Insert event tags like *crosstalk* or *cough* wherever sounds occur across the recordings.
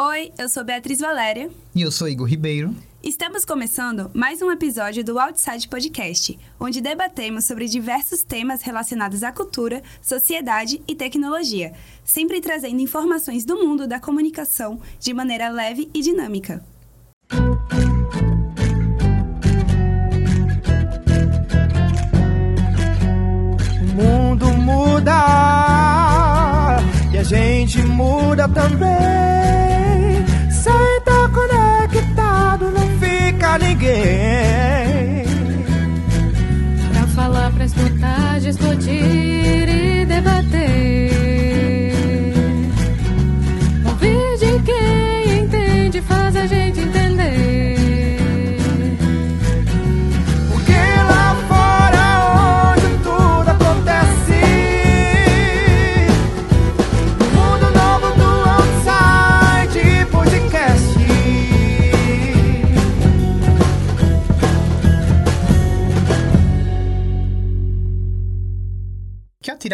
Oi, eu sou Beatriz Valéria. E eu sou Igor Ribeiro. Estamos começando mais um episódio do Outside Podcast, onde debatemos sobre diversos temas relacionados à cultura, sociedade e tecnologia, sempre trazendo informações do mundo da comunicação de maneira leve e dinâmica. O mundo muda e a gente muda também. Ninguém. Pra falar, pra escutar, discutir e debater.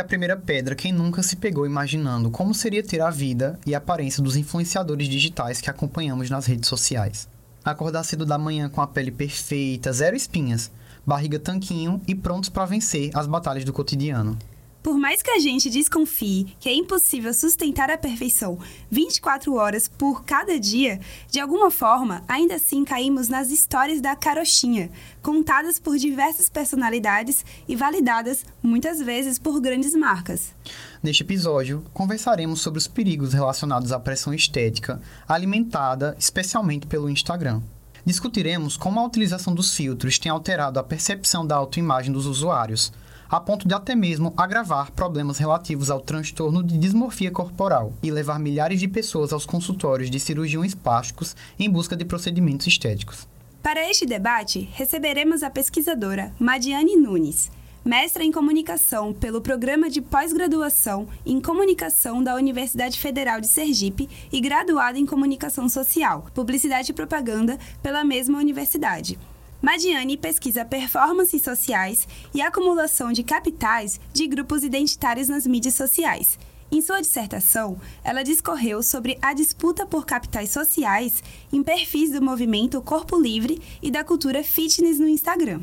A primeira pedra quem nunca se pegou imaginando como seria ter a vida e a aparência dos influenciadores digitais que acompanhamos nas redes sociais. Acordar cedo da manhã com a pele perfeita, zero espinhas, barriga tanquinho e prontos para vencer as batalhas do cotidiano. Por mais que a gente desconfie que é impossível sustentar a perfeição 24 horas por cada dia, de alguma forma, ainda assim caímos nas histórias da carochinha, contadas por diversas personalidades e validadas muitas vezes por grandes marcas. Neste episódio, conversaremos sobre os perigos relacionados à pressão estética, alimentada especialmente pelo Instagram. Discutiremos como a utilização dos filtros tem alterado a percepção da autoimagem dos usuários, a ponto de até mesmo agravar problemas relativos ao transtorno de dismorfia corporal e levar milhares de pessoas aos consultórios de cirurgiões plásticos em busca de procedimentos estéticos. Para este debate, receberemos a pesquisadora Madiane Nunes, mestra em comunicação pelo Programa de Pós-Graduação em Comunicação da Universidade Federal de Sergipe e graduada em Comunicação Social, Publicidade e Propaganda pela mesma universidade. Madiane pesquisa performances sociais e acumulação de capitais de grupos identitários nas mídias sociais. Em sua dissertação, ela discorreu sobre a disputa por capitais sociais em perfis do movimento Corpo Livre e da cultura fitness no Instagram.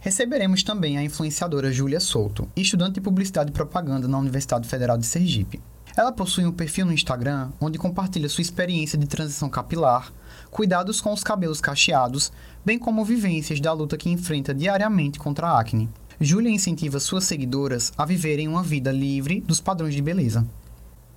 Receberemos também a influenciadora Júlia Souto, estudante de Publicidade e Propaganda na Universidade Federal de Sergipe. Ela possui um perfil no Instagram onde compartilha sua experiência de transição capilar, cuidados com os cabelos cacheados, bem como vivências da luta que enfrenta diariamente contra a acne. Júlia incentiva suas seguidoras a viverem uma vida livre dos padrões de beleza.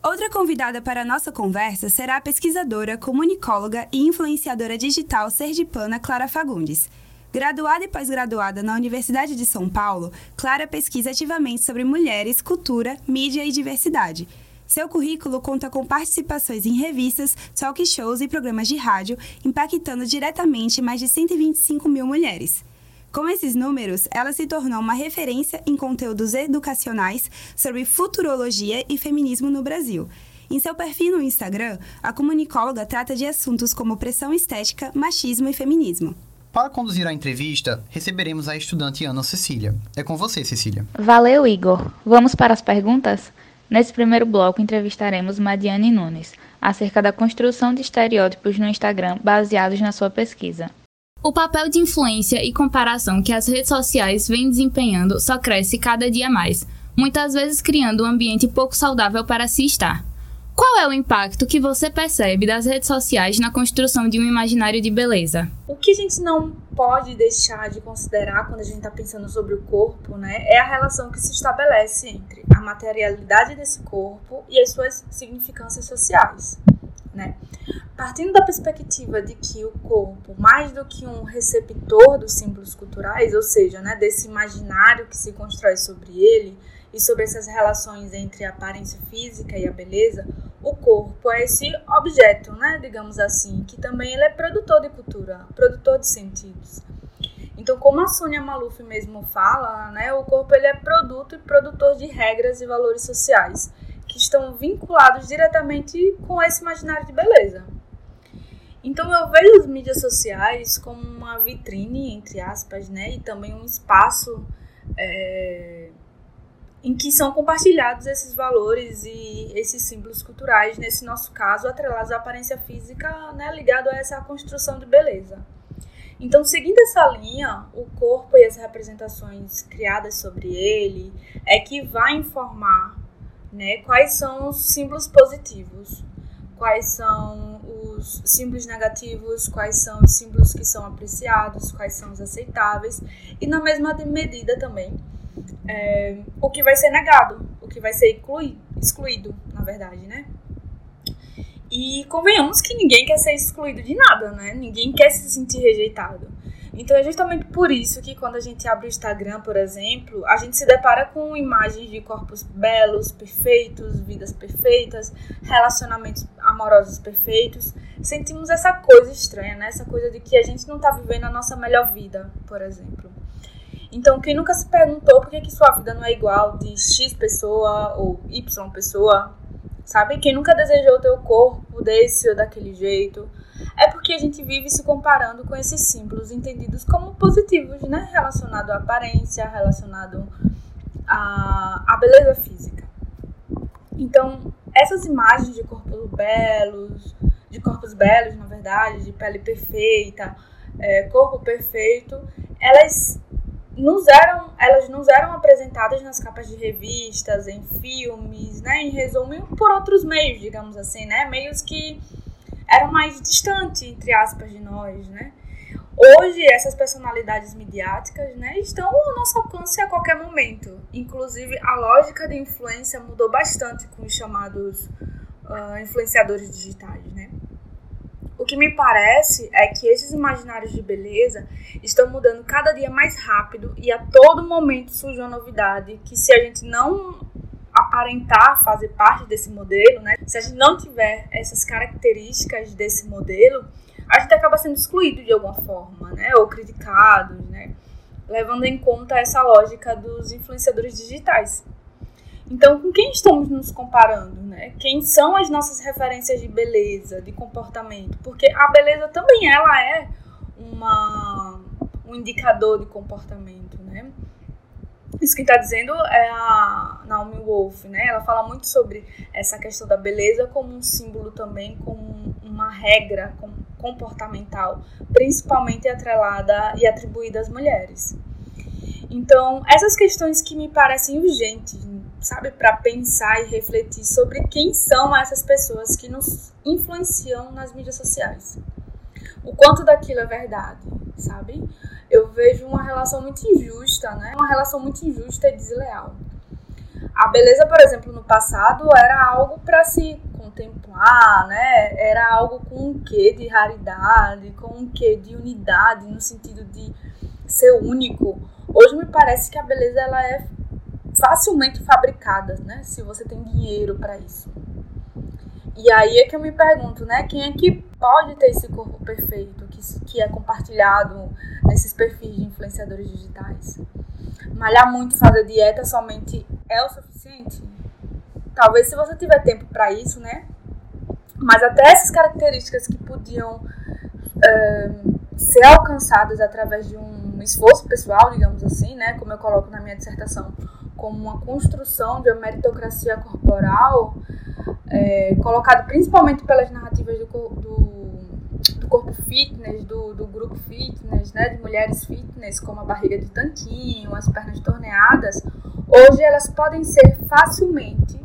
Outra convidada para a nossa conversa será a pesquisadora, comunicóloga e influenciadora digital sergipana Clara Fagundes. Graduada e pós-graduada na Universidade de São Paulo, Clara pesquisa ativamente sobre mulheres, cultura, mídia e diversidade. Seu currículo conta com participações em revistas, talk shows e programas de rádio, impactando diretamente mais de 125 mil mulheres. Com esses números, ela se tornou uma referência em conteúdos educacionais sobre futurologia e feminismo no Brasil. Em seu perfil no Instagram, a comunicóloga trata de assuntos como pressão estética, machismo e feminismo. Para conduzir a entrevista, receberemos a estudante Ana Cecília. É com você, Cecília. Valeu, Igor. Vamos para as perguntas? Nesse primeiro bloco, entrevistaremos Madiane Nunes acerca da construção de estereótipos no Instagram baseados na sua pesquisa. O papel de influência e comparação que as redes sociais vêm desempenhando só cresce cada dia mais, muitas vezes criando um ambiente pouco saudável para se estar. Qual é o impacto que você percebe das redes sociais na construção de um imaginário de beleza? O que a gente não pode deixar de considerar quando a gente está pensando sobre o corpo, né, é a relação que se estabelece entre a materialidade desse corpo e as suas significâncias sociais, né? Partindo da perspectiva de que o corpo, mais do que um receptor dos símbolos culturais, ou seja, né, desse imaginário que se constrói sobre ele e sobre essas relações entre a aparência física e a beleza, o corpo é esse objeto, né, digamos assim, que também ele é produtor de cultura, produtor de sentidos. Então, como a Sônia Maluf mesmo fala, né, o corpo ele é produto e produtor de regras e valores sociais que estão vinculados diretamente com esse imaginário de beleza. Então eu vejo as mídias sociais como uma vitrine, entre aspas, né, e também um espaço é, em que são compartilhados esses valores e esses símbolos culturais, nesse nosso caso, atrelados à aparência física, né, ligado a essa construção de beleza. Então, seguindo essa linha, o corpo e as representações criadas sobre ele é que vai informar né, quais são os símbolos positivos, quais são os símbolos negativos, quais são os símbolos que são apreciados, quais são os aceitáveis, e na mesma medida também é, o que vai ser negado, o que vai ser excluído, excluído, na verdade, né? E convenhamos que ninguém quer ser excluído de nada, né? Ninguém quer se sentir rejeitado. Então é justamente por isso que quando a gente abre o Instagram, por exemplo, a gente se depara com imagens de corpos belos, perfeitos, vidas perfeitas, relacionamentos amorosos perfeitos. Sentimos essa coisa estranha, né? Essa coisa de que a gente não tá vivendo a nossa melhor vida, por exemplo. Então, quem nunca se perguntou por que, que sua vida não é igual de X pessoa ou Y pessoa, sabe? Quem nunca desejou ter o corpo desse ou daquele jeito, é porque a gente vive se comparando com esses símbolos entendidos como positivos, né? Relacionado à aparência, relacionado à, à beleza física. Então, essas imagens de corpos belos, de corpos belos, na verdade, de pele perfeita, é, corpo perfeito, elas nos eram, elas nos eram apresentadas nas capas de revistas, em filmes, né, em resumo, por outros meios, digamos assim, né, meios que eram mais distantes, entre aspas, de nós, né. Hoje, essas personalidades midiáticas né, estão ao nosso alcance a qualquer momento. Inclusive, a lógica de influência mudou bastante com os chamados uh, influenciadores digitais. Né? O que me parece é que esses imaginários de beleza estão mudando cada dia mais rápido e a todo momento surge uma novidade que, se a gente não aparentar fazer parte desse modelo, né, se a gente não tiver essas características desse modelo, a gente acaba sendo excluído de alguma forma, né? Ou criticado, né? Levando em conta essa lógica dos influenciadores digitais. Então, com quem estamos nos comparando, né? Quem são as nossas referências de beleza, de comportamento? Porque a beleza também ela é uma, um indicador de comportamento, né? Isso que está dizendo é a Naomi Wolf, né? Ela fala muito sobre essa questão da beleza como um símbolo também, como uma regra comportamental, principalmente atrelada e atribuída às mulheres. Então, essas questões que me parecem urgentes, sabe, para pensar e refletir sobre quem são essas pessoas que nos influenciam nas mídias sociais. O quanto daquilo é verdade, sabe? Eu vejo uma relação muito injusta, né? Uma relação muito injusta e desleal. A beleza, por exemplo, no passado era algo para se contemplar, né? Era algo com um quê de raridade, com um quê de unidade, no sentido de ser único. Hoje me parece que a beleza ela é facilmente fabricada, né? Se você tem dinheiro para isso. E aí é que eu me pergunto, né? Quem é que pode ter esse corpo perfeito que, que é compartilhado nesses perfis de influenciadores digitais? Malhar muito, fazer dieta somente é o suficiente? Talvez se você tiver tempo para isso, né? Mas até essas características que podiam é, ser alcançadas através de um esforço pessoal, digamos assim, né? Como eu coloco na minha dissertação, como uma construção de uma meritocracia corporal, é, colocado principalmente pelas narrativas do, do, do corpo fitness, do, do, grupo fitness, né, de mulheres fitness, como a barriga de tanquinho, as pernas torneadas, hoje elas podem ser facilmente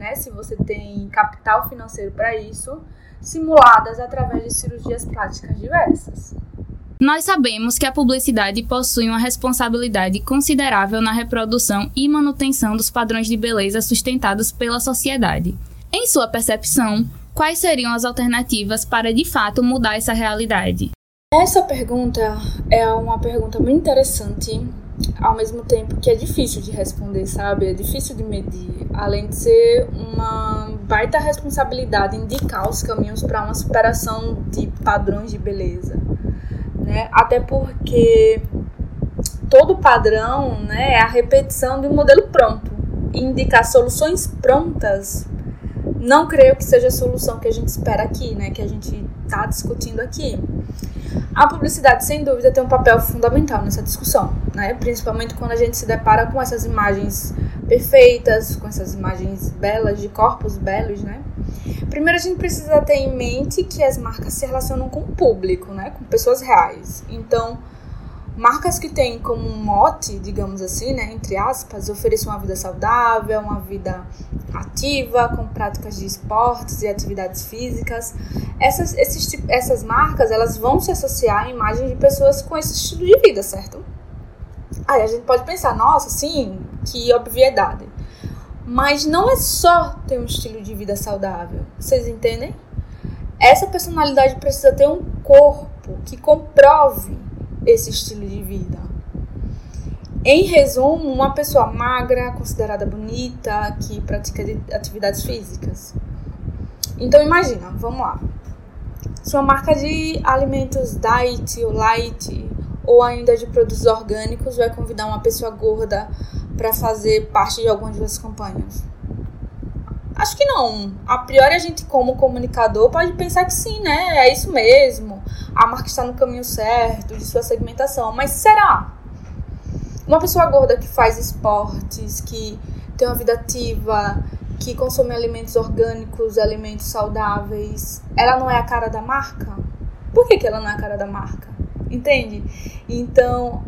né, se você tem capital financeiro para isso, simuladas através de cirurgias plásticas diversas. Nós sabemos que a publicidade possui uma responsabilidade considerável na reprodução e manutenção dos padrões de beleza sustentados pela sociedade. Em sua percepção, quais seriam as alternativas para de fato mudar essa realidade? Essa pergunta é uma pergunta muito interessante ao mesmo tempo que é difícil de responder, sabe? É difícil de medir, além de ser uma baita responsabilidade indicar os caminhos para uma superação de padrões de beleza, né? Até porque todo padrão, né, é a repetição de um modelo pronto. Indicar soluções prontas, não creio que seja a solução que a gente espera aqui, né, que a gente está discutindo aqui. A publicidade, sem dúvida, tem um papel fundamental nessa discussão, né? principalmente quando a gente se depara com essas imagens perfeitas, com essas imagens belas de corpos belos, né? Primeiro a gente precisa ter em mente que as marcas se relacionam com o público, né? Com pessoas reais. Então, marcas que têm como mote, digamos assim, né, entre aspas, oferecer uma vida saudável, uma vida ativa, com práticas de esportes e atividades físicas. Essas, esses, essas marcas, elas vão se associar à imagem de pessoas com esse estilo de vida, certo? Aí a gente pode pensar, nossa, sim, que obviedade. Mas não é só ter um estilo de vida saudável, vocês entendem? Essa personalidade precisa ter um corpo que comprove esse estilo de vida. Em resumo, uma pessoa magra, considerada bonita, que pratica atividades físicas. Então imagina, vamos lá. Sua marca de alimentos diet ou light ou ainda de produtos orgânicos vai convidar uma pessoa gorda para fazer parte de algumas das campanhas? Acho que não. A priori, a gente, como comunicador, pode pensar que sim, né? É isso mesmo. A marca está no caminho certo de sua segmentação. Mas será? Uma pessoa gorda que faz esportes, que tem uma vida ativa, que consome alimentos orgânicos, alimentos saudáveis, ela não é a cara da marca? Por que, que ela não é a cara da marca? Entende? Então,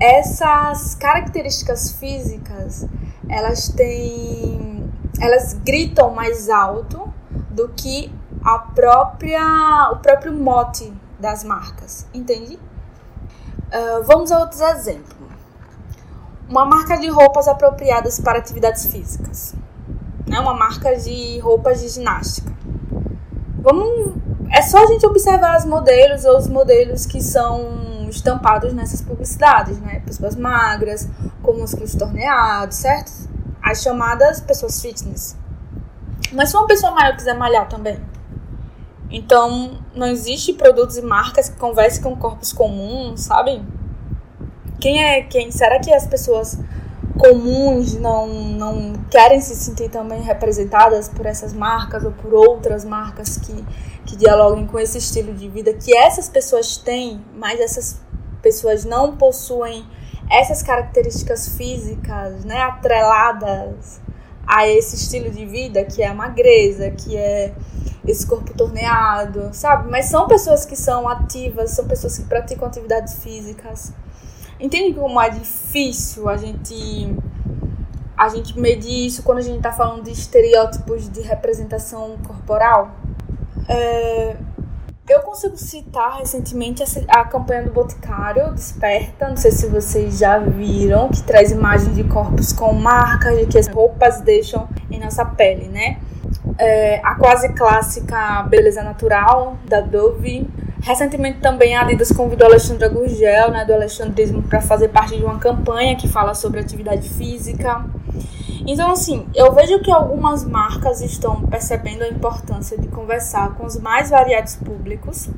essas características físicas, elas têm elas gritam mais alto do que a própria o próprio mote das marcas, entende? Uh, vamos a outros exemplos. Uma marca de roupas apropriadas para atividades físicas, né? Uma marca de roupas de ginástica. Vamos, é só a gente observar os modelos ou os modelos que são estampados nessas publicidades, né? Pessoas magras, com músculos torneados, certo? as chamadas pessoas fitness. Mas se uma pessoa maior quiser malhar também. Então, não existe produtos e marcas que conversem com corpos comuns, sabe? Quem é quem? Será que as pessoas comuns não, não querem se sentir também representadas por essas marcas ou por outras marcas que, que dialoguem com esse estilo de vida que essas pessoas têm, mas essas pessoas não possuem essas características físicas, né, atreladas a esse estilo de vida que é a magreza, que é esse corpo torneado, sabe? Mas são pessoas que são ativas, são pessoas que praticam atividades físicas. Entende como é difícil a gente a gente medir isso quando a gente está falando de estereótipos de representação corporal? É, eu consigo citar recentemente a, a, campanha do Boticário, Desperta, não sei se vocês já viram, que traz imagens de corpos com marcas de que as roupas deixam em nossa pele, né? É, a quase clássica Beleza Natural, da Dove. Recentemente também a Adidas convidou a Alexandra Gurgel, né, do Alexandrismo, para fazer parte de uma campanha que fala sobre atividade física. Então, assim, eu vejo que algumas marcas estão percebendo a importância de conversar com os mais variados públicos,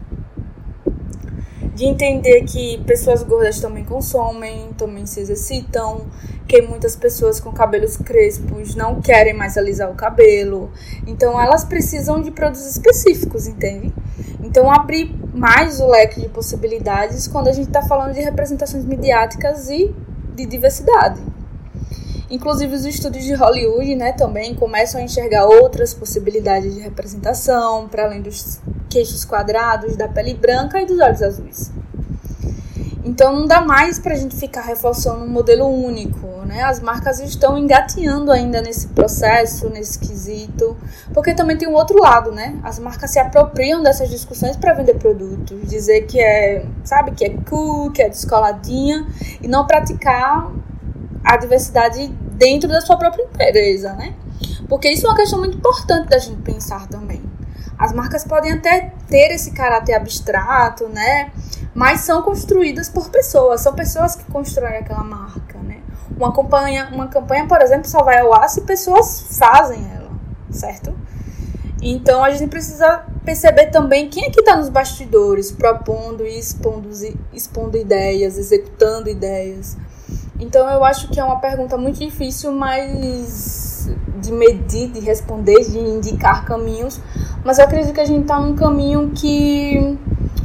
de entender que pessoas gordas também consomem, também se exercitam, que muitas pessoas com cabelos crespos não querem mais alisar o cabelo. Então, elas precisam de produtos específicos, entende? Então, abrir mais o leque de possibilidades quando a gente está falando de representações midiáticas e de diversidade. Inclusive os estúdios de Hollywood, né, também começam a enxergar outras possibilidades de representação, para além dos queixos quadrados, da pele branca e dos olhos azuis. Então não dá mais para a gente ficar reforçando um modelo único, né? As marcas estão engateando ainda nesse processo, nesse quesito, porque também tem um outro lado, né? As marcas se apropriam dessas discussões para vender produtos, dizer que é, sabe, que é cool, que é descoladinha e não praticar a diversidade dentro da sua própria empresa, né? Porque isso é uma questão muito importante da gente pensar também. As marcas podem até ter esse caráter abstrato, né? Mas são construídas por pessoas, são pessoas que constroem aquela marca, né? Uma campanha, uma campanha, por exemplo, só vai ao ar se pessoas fazem ela, certo? Então a gente precisa perceber também quem é que está nos bastidores, propondo e expondo, expondo ideias, executando ideias. Então eu acho que é uma pergunta muito difícil, mas de medir, de responder, de indicar caminhos. Mas eu acredito que a gente está num caminho que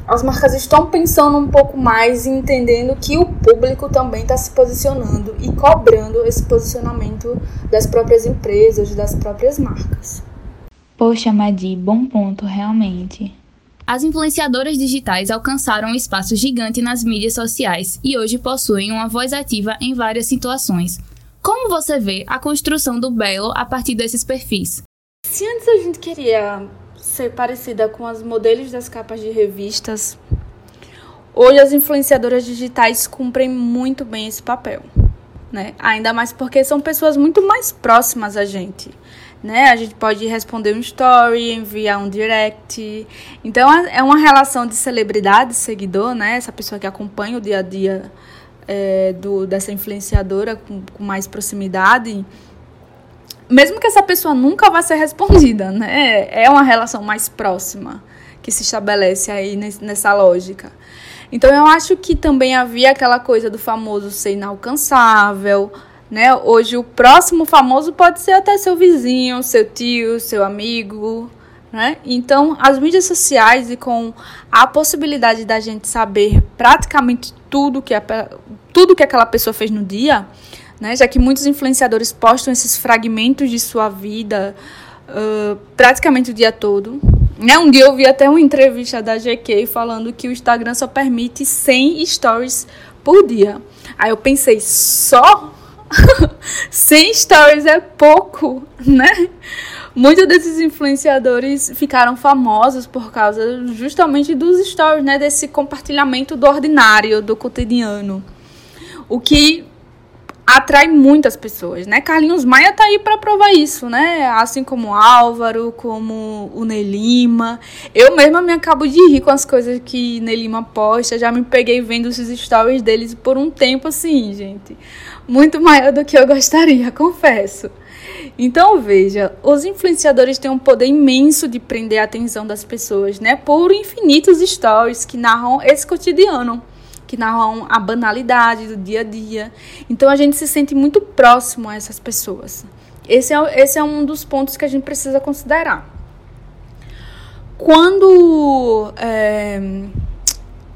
as marcas estão pensando um pouco mais e entendendo que o público também está se posicionando e cobrando esse posicionamento das próprias empresas, das próprias marcas. Poxa, Madi, bom ponto, realmente. As influenciadoras digitais alcançaram um espaço gigante nas mídias sociais e hoje possuem uma voz ativa em várias situações. Como você vê a construção do belo a partir desses perfis? Se antes a gente queria ser parecida com as modelos das capas de revistas, hoje as influenciadoras digitais cumprem muito bem esse papel. Né? Ainda mais porque são pessoas muito mais próximas a gente. Né? A gente pode responder um story, enviar um direct. Então é uma relação de celebridade, seguidor, né? Essa pessoa que acompanha o dia a dia é, do, dessa influenciadora com, com mais proximidade mesmo que essa pessoa nunca vá ser respondida, *laughs* né? É uma relação mais próxima que se estabelece aí nessa lógica. Então eu acho que também havia aquela coisa do famoso ser inalcançável, né? Hoje o próximo famoso pode ser até seu vizinho, seu tio, seu amigo, né? Então as mídias sociais e com a possibilidade da gente saber praticamente tudo que a, tudo que aquela pessoa fez no dia, né? Já que muitos influenciadores postam esses fragmentos de sua vida uh, praticamente o dia todo. Né? Um dia eu vi até uma entrevista da GQ falando que o Instagram só permite 100 stories por dia. Aí eu pensei, só 100 stories é pouco, né? Muitos desses influenciadores ficaram famosos por causa justamente dos stories, né? Desse compartilhamento do ordinário, do cotidiano. O que atrai muitas pessoas, né? Carlinhos Maia tá aí para provar isso, né? Assim como Álvaro, como o Nelima. Eu mesma me acabo de rir com as coisas que Nelima posta. Já me peguei vendo os stories deles por um tempo assim, gente. Muito maior do que eu gostaria, *laughs* confesso. Então, veja, os influenciadores têm um poder imenso de prender a atenção das pessoas, né? Por infinitos stories que narram esse cotidiano que narram a banalidade do dia a dia. Então a gente se sente muito próximo a essas pessoas. Esse é, esse é um dos pontos que a gente precisa considerar. Quando. É,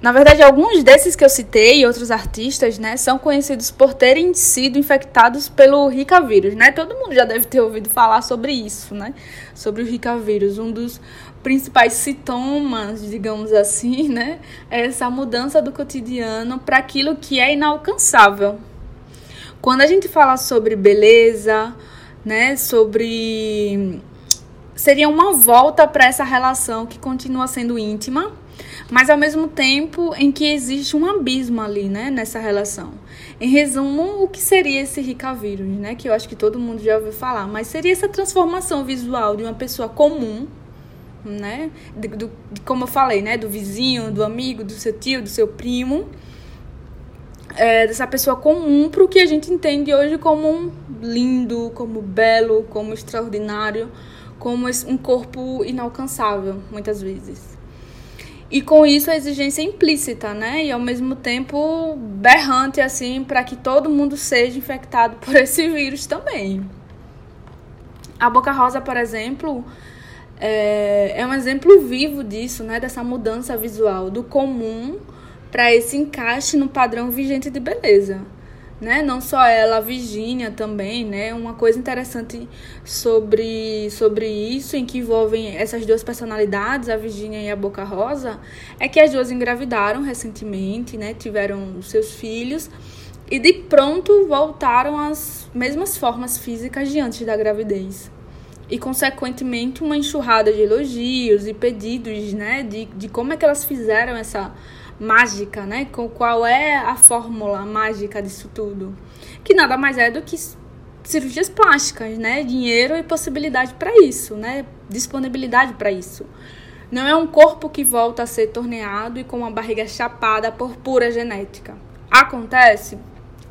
na verdade, alguns desses que eu citei, outros artistas, né, são conhecidos por terem sido infectados pelo Rica vírus, né? Todo mundo já deve ter ouvido falar sobre isso, né? Sobre o Rica vírus, um dos principais sintomas, digamos assim, *laughs* né? É essa mudança do cotidiano para aquilo que é inalcançável. Quando a gente fala sobre beleza, né, sobre seria uma volta para essa relação que continua sendo íntima, mas ao mesmo tempo em que existe um abismo ali, né, nessa relação. Em resumo, o que seria esse rica vírus, né, que eu acho que todo mundo já ouviu falar, mas seria essa transformação visual de uma pessoa comum né? De, do, de, como eu falei, né? Do vizinho, do amigo, do seu tio, do seu primo. É, dessa pessoa comum para o que a gente entende hoje como lindo, como belo, como extraordinário, como um corpo inalcançável, muitas vezes. E com isso a exigência é implícita, né? E ao mesmo tempo berrante, assim, para que todo mundo seja infectado por *laughs* esse vírus também. A Boca Rosa, por exemplo, é, é um exemplo vivo disso, né? Dessa mudança visual do comum para esse encaixe no padrão vigente de beleza. Né? Não só ela, a Virginia também, né? Uma coisa interessante sobre, sobre isso, em que envolvem essas duas personalidades, a Virginia e a Boca Rosa, é que as duas engravidaram recentemente, né? Tiveram seus filhos e de pronto voltaram às mesmas formas físicas de antes da gravidez e, consequentemente, uma enxurrada de elogios e pedidos, né, de, de como é que elas fizeram essa mágica, né, qual é a fórmula mágica disso tudo, que nada mais é do que cirurgias plásticas, né, dinheiro e possibilidade para isso, né, disponibilidade para isso. Não é um corpo que volta a ser torneado e com uma barriga chapada por pura genética. Acontece?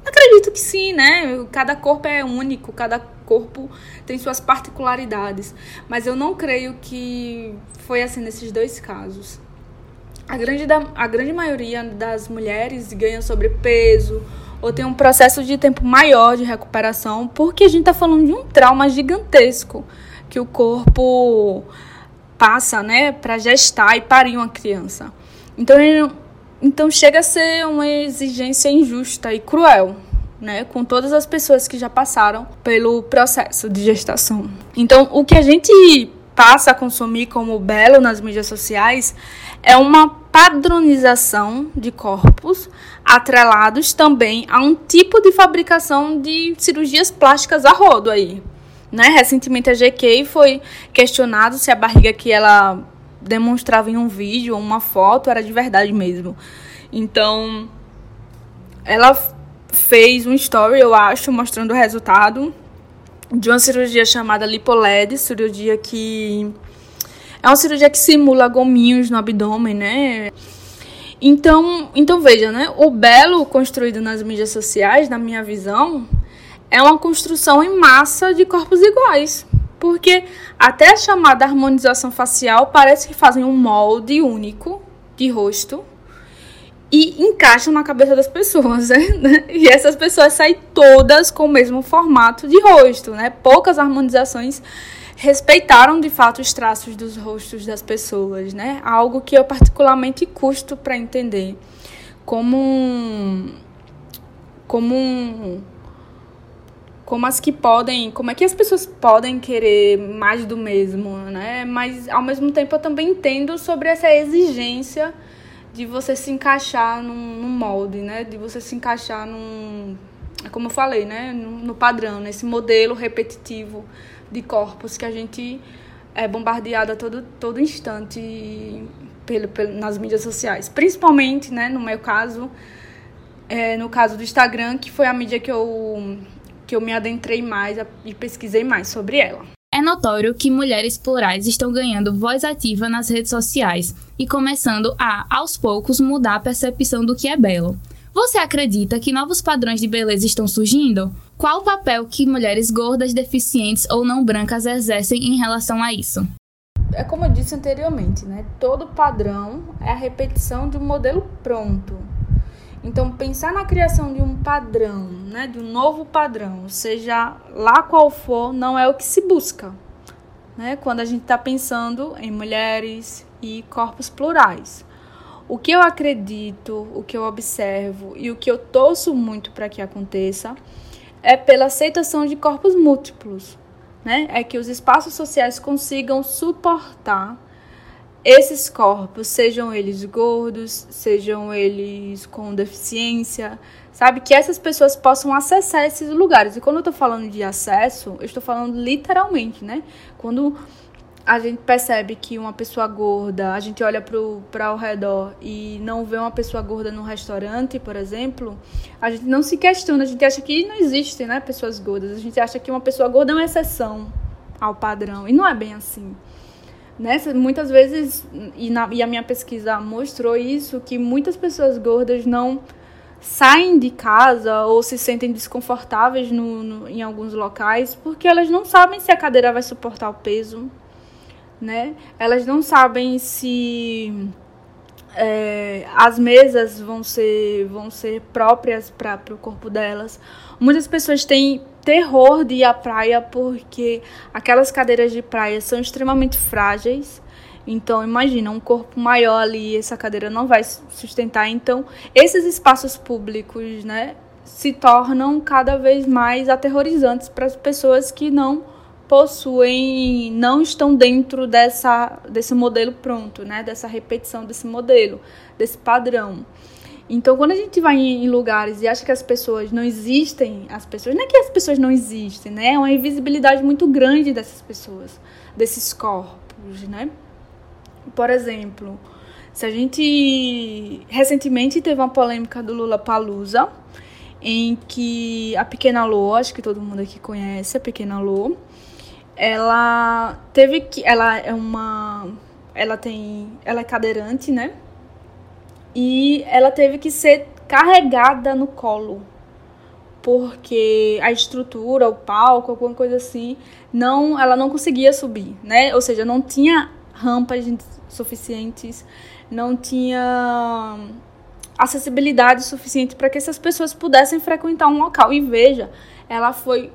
Acredito que sim, né? Cada corpo é único, cada corpo tem suas particularidades. Mas eu não creio que foi assim nesses dois casos. A grande, da, a grande maioria das mulheres ganha sobrepeso ou tem um processo de tempo maior de recuperação, porque a gente está falando de um trauma gigantesco que o corpo passa, né, para gestar e parir uma criança. Então, então chega a ser uma exigência injusta e cruel, né, com todas as pessoas que já passaram pelo processo de gestação. Então, o que a gente passa a consumir como belo nas mídias sociais é uma padronização de corpos atrelados também a um tipo de fabricação de cirurgias plásticas a rodo aí. Né? Recentemente a GK foi questionado se a barriga que ela demonstrava em um vídeo ou uma foto era de verdade mesmo. Então, ela fez um story, eu acho, mostrando o resultado de uma cirurgia chamada lipoled, cirurgia que é uma cirurgia que simula gominhos no abdômen, né? Então, então veja, né? O belo construído nas mídias sociais, na minha visão, é uma construção em massa de corpos iguais. Porque até a chamada harmonização facial parece que fazem um molde único de rosto e encaixam na cabeça das pessoas, *laughs* né? E essas pessoas saem todas com o mesmo formato de rosto, né? Poucas harmonizações respeitaram de fato os traços dos rostos das pessoas, né? Algo que eu particularmente custo para entender como como como as que podem, como é que as pessoas podem querer mais do mesmo, né? Mas ao mesmo tempo eu também entendo sobre essa exigência de você se encaixar num, num molde, né? De você se encaixar num, como eu falei, né? No, no padrão, nesse modelo repetitivo de corpos que a gente é bombardeada todo todo instante pelo, pelo, nas mídias sociais, principalmente, né? No meu caso, é, no caso do Instagram, que foi a mídia que eu que eu me adentrei mais e pesquisei mais sobre ela. É notório que mulheres plurais estão ganhando voz ativa nas redes sociais e começando a, aos poucos, mudar a percepção do que é belo. Você acredita que novos padrões de beleza estão surgindo? Qual o papel que mulheres gordas, deficientes ou não brancas exercem em relação a isso? É como eu disse anteriormente, né? Todo padrão é a repetição de um modelo pronto. Então, pensar na criação de um padrão, né, de um novo padrão, seja lá qual for, não é o que se busca. Né? Quando a gente está pensando em mulheres e corpos plurais. O que eu acredito, o que eu observo e o que eu torço muito para que aconteça é pela aceitação de corpos múltiplos. Né? É que os espaços sociais consigam suportar esses corpos, sejam eles gordos, sejam eles com deficiência, sabe? Que essas pessoas possam acessar esses lugares. E quando eu tô falando de acesso, eu estou falando literalmente, né? Quando a gente percebe que uma pessoa gorda, a gente olha para ao redor e não vê uma pessoa gorda no restaurante, por exemplo, a gente não se questiona, a gente acha que não existem, né, pessoas gordas. A gente acha que uma pessoa gorda é uma exceção ao padrão. E não é bem assim. Né? Muitas vezes, e, na, e a minha pesquisa mostrou isso, que muitas pessoas gordas não saem de casa ou se sentem desconfortáveis no, no, em alguns locais porque elas não sabem se a cadeira vai suportar o peso, né? Elas não sabem se é, as mesas vão ser, vão ser próprias para o corpo delas. Muitas pessoas têm terror de ir à praia porque aquelas cadeiras de praia são extremamente frágeis. Então, imagina, um corpo maior ali, essa cadeira não vai sustentar. Então, esses espaços públicos, né, se tornam cada vez mais aterrorizantes para as pessoas que não possuem, não estão dentro dessa, desse modelo pronto, né, dessa repetição desse modelo, desse padrão. Então, quando a gente vai em lugares e acha que as pessoas não existem, as pessoas, não é que as pessoas não existem, né? É uma invisibilidade muito grande dessas pessoas, desses corpos, né? Por exemplo, se a gente recentemente teve uma polêmica do Lula Palusa, em que a Pequena Lô, acho que todo mundo aqui conhece a Pequena Lô, ela teve que, ela é uma, ela tem, ela é cadeirante, né? e ela teve que ser carregada no colo porque a estrutura, o palco, alguma coisa assim, não, ela não conseguia subir, né? Ou seja, não tinha rampas suficientes, não tinha acessibilidade suficiente para que essas pessoas pudessem frequentar um local. E veja, ela foi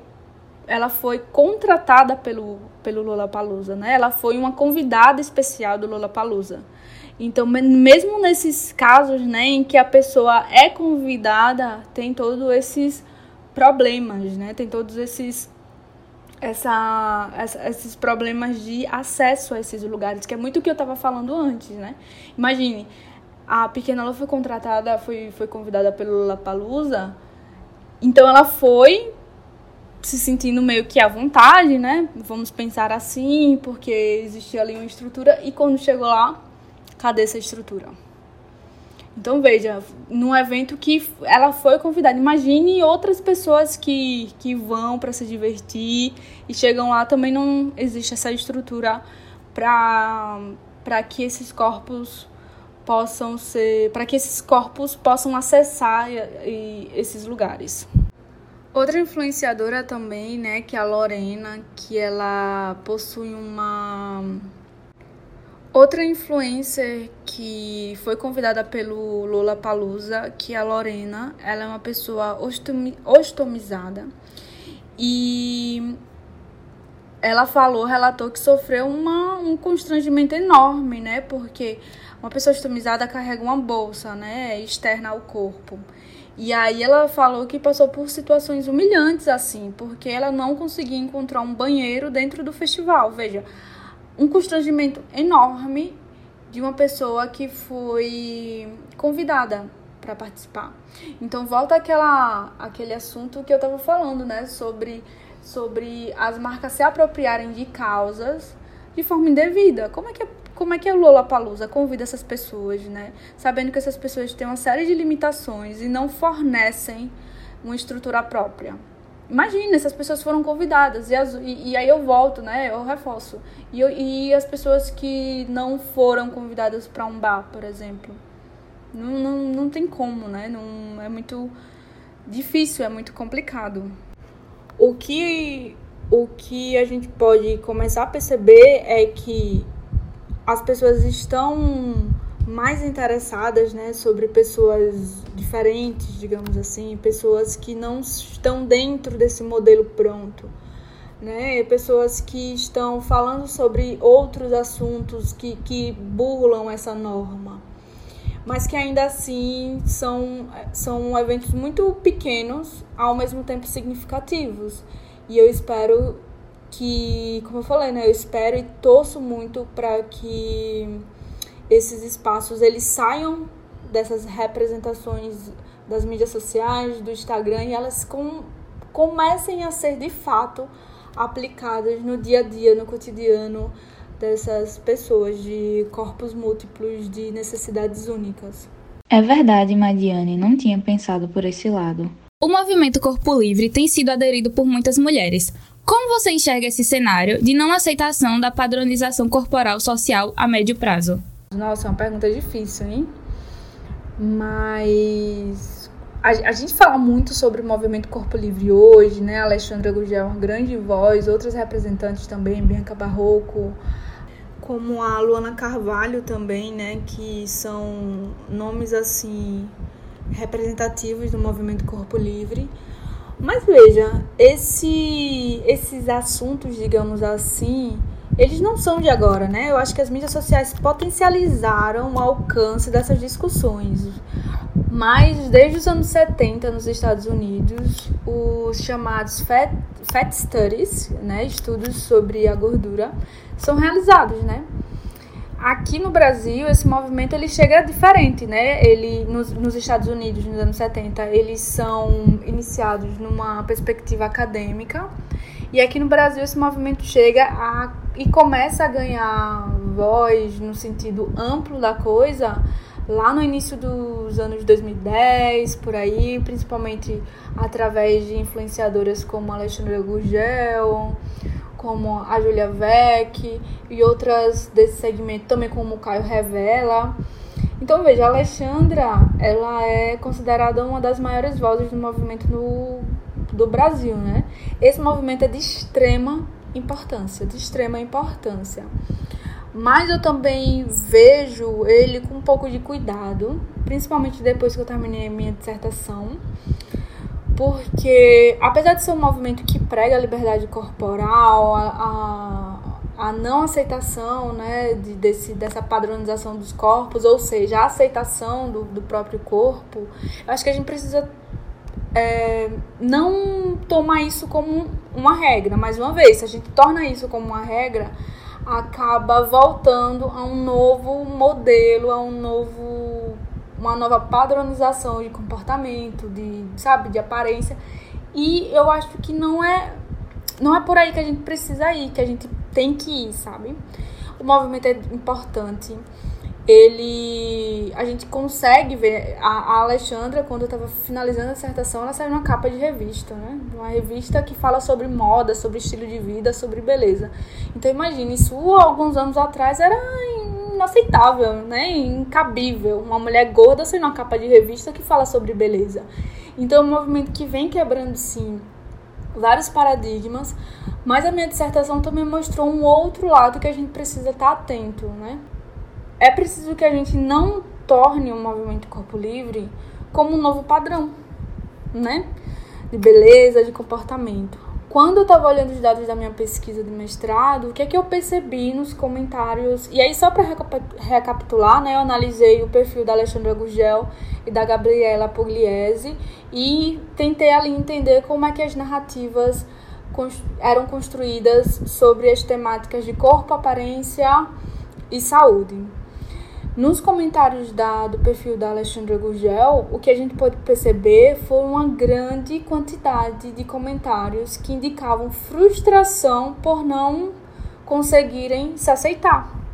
ela foi contratada pelo pelo Lollapalooza, né? Ela foi uma convidada especial do Lollapalooza. Então, me- mesmo nesses casos, né, em que a pessoa é convidada, tem todos esses problemas, né? Tem todos esses essa, esses problemas de acesso a esses lugares, que é muito o que eu estava falando antes, né? Imagine, a pequena ela foi contratada, foi, foi convidada pelo Lollapalooza, então ela foi se sentindo meio que à vontade, né? Vamos pensar assim, porque existia ali uma estrutura, e quando chegou lá, cadê essa estrutura? Então veja, num evento que ela foi convidada, imagine outras pessoas que, que vão para se divertir e chegam lá também não existe essa estrutura para para que esses corpos possam ser, para que esses corpos possam acessar e- e esses lugares. Outra influenciadora também, né, que é a Lorena, que ela possui uma Outra influencer que foi convidada pelo Lola Palusa, que é a Lorena, ela é uma pessoa ostomi- ostomizada e ela falou, relatou que sofreu uma, um constrangimento enorme, né? Porque uma pessoa ostomizada carrega uma bolsa, né? Externa ao corpo. E aí ela falou que passou por situações humilhantes, assim, porque ela não conseguia encontrar um banheiro dentro do festival. Veja, um constrangimento enorme de uma pessoa que foi convidada para participar. Então volta aquela aquele assunto que eu estava falando, né, sobre sobre as marcas se apropriarem de causas de forma indevida. Como é que como é que o Lollapalooza convida essas pessoas, né? Sabendo que essas pessoas têm uma série de limitações e não fornecem uma estrutura própria. Imagina, essas pessoas foram convidadas, e, as, e, e aí eu volto, né? Eu reforço. E, eu- e as pessoas que não foram convidadas para um bar, por exemplo. Não, não, não tem como, né? Não, é muito difícil, é muito complicado. O que, o que a gente pode começar a perceber é que as pessoas estão mais interessadas, né, sobre pessoas diferentes, digamos assim, pessoas que não estão dentro desse modelo pronto, né, pessoas que estão falando sobre outros assuntos que, que burlam essa norma, mas que ainda assim são, são eventos muito pequenos, ao mesmo tempo significativos, e eu espero que, como eu falei, né, eu espero e torço muito para que esses espaços eles saiam dessas representações das mídias sociais, do Instagram e elas com, comecem a ser de fato aplicadas no dia a dia, no cotidiano dessas pessoas de corpos múltiplos, de necessidades únicas. É verdade, Madiane, não tinha pensado por esse lado. O movimento Corpo Livre tem sido aderido por muitas mulheres. Como você enxerga esse cenário de não aceitação da padronização corporal social a médio prazo? Nossa, é uma pergunta difícil, hein? Mas a, a gente fala muito sobre o movimento Corpo Livre hoje, né? A Alexandra Gugel é uma grande voz, outras representantes também, Bianca Barroco, como a Luana Carvalho também, né? Que são nomes assim representativos do movimento Corpo Livre. Mas veja, esse, esses assuntos, digamos assim, eles não são de agora, né? Eu acho que as mídias sociais potencializaram o alcance dessas discussões. Mas desde os anos 70 nos Estados Unidos, os chamados Fat, fat Studies, né, estudos sobre a gordura, são realizados, né? Aqui no Brasil, esse movimento ele chega diferente, né? Ele nos, nos Estados Unidos, nos anos 70, eles são iniciados numa perspectiva acadêmica. E aqui no Brasil esse movimento chega a, e começa a ganhar voz no sentido amplo da coisa lá no início dos anos 2010, por aí, principalmente através de influenciadoras como a Alexandra Gurgel, como a Julia Vec e outras desse segmento, também como o Caio Revela. Então veja, a Alexandra, ela é considerada uma das maiores vozes do movimento no, do Brasil, né? Esse movimento é de extrema importância, de extrema importância. Mas eu também vejo ele com um pouco de cuidado, principalmente depois que eu terminei a minha dissertação, porque apesar de ser um movimento que prega a liberdade corporal, a, a a não aceitação né, de, desse, dessa padronização dos corpos, ou seja, a aceitação do, do próprio corpo, eu acho que a gente precisa é, não tomar isso como uma regra. Mais uma vez, se a gente torna isso como uma regra, acaba voltando a um novo modelo, a um novo uma nova padronização de comportamento, de, sabe, de aparência. E eu acho que não é não é por aí que a gente precisa ir, que a gente tem que ir, sabe? O movimento é importante ele a gente consegue ver a, a Alexandra quando eu estava finalizando a dissertação ela saiu numa capa de revista né uma revista que fala sobre moda sobre estilo de vida sobre beleza então imagine isso alguns anos atrás era inaceitável né incabível uma mulher gorda sair numa capa de revista que fala sobre beleza então é um movimento que vem quebrando sim vários paradigmas mas a minha dissertação também mostrou um outro lado que a gente precisa estar atento né é preciso que a gente não torne o movimento Corpo Livre como um novo padrão, né? De beleza, de comportamento. Quando eu estava olhando os dados da minha pesquisa de mestrado, o que é que eu percebi nos comentários? E aí, só para recapitular, né, eu analisei o perfil da Alexandra Gugel e da Gabriela Pugliese e tentei ali entender como é que as narrativas eram construídas sobre as temáticas de corpo, aparência e saúde. Nos comentários da, do perfil da Alexandra Gurgel, o que a gente pode perceber foi uma grande quantidade de comentários que indicavam frustração por não conseguirem se aceitar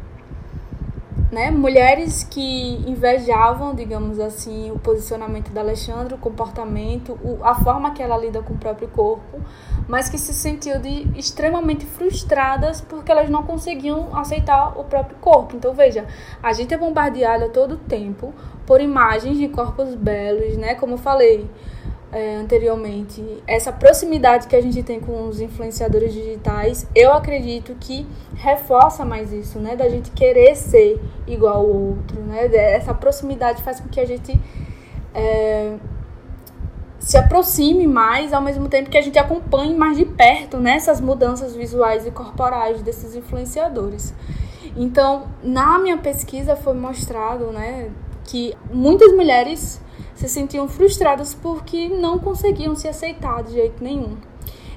né? Mulheres que invejavam, digamos assim, o posicionamento da Alexandra, o comportamento, o, a forma que ela lida com o próprio corpo, mas que se sentiam de, extremamente frustradas porque elas não conseguiam aceitar o próprio corpo. Então, veja, a gente é bombardeada todo tempo por imagens de corpos belos, né? Como eu falei, é, anteriormente, essa proximidade que a gente tem com os influenciadores digitais, eu acredito que reforça mais isso, né? Da gente querer ser igual ao outro, né? Essa proximidade faz com que a gente é, se aproxime mais, ao mesmo tempo que a gente acompanhe mais de perto né? mudanças visuais e corporais desses influenciadores. Então, na minha pesquisa foi mostrado, né, que muitas mulheres se sentiam frustradas porque não conseguiam se aceitar de jeito nenhum.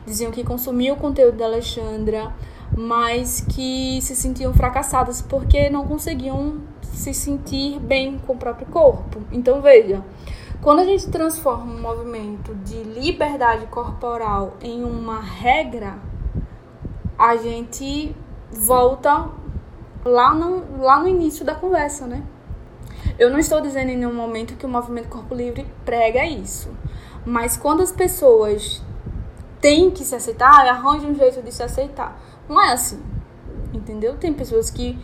Diziam que consumiam o conteúdo da Alexandra, mas que se sentiam fracassadas porque não conseguiam se sentir bem com o próprio corpo. Então veja, quando a gente transforma um movimento de liberdade corporal em uma regra, a gente volta lá no, lá no início da conversa, né? Eu não estou dizendo em nenhum momento que o movimento Corpo Livre prega isso. Mas quando as pessoas têm que se aceitar, arranjam um jeito de se aceitar. Não é assim. Entendeu? Tem pessoas que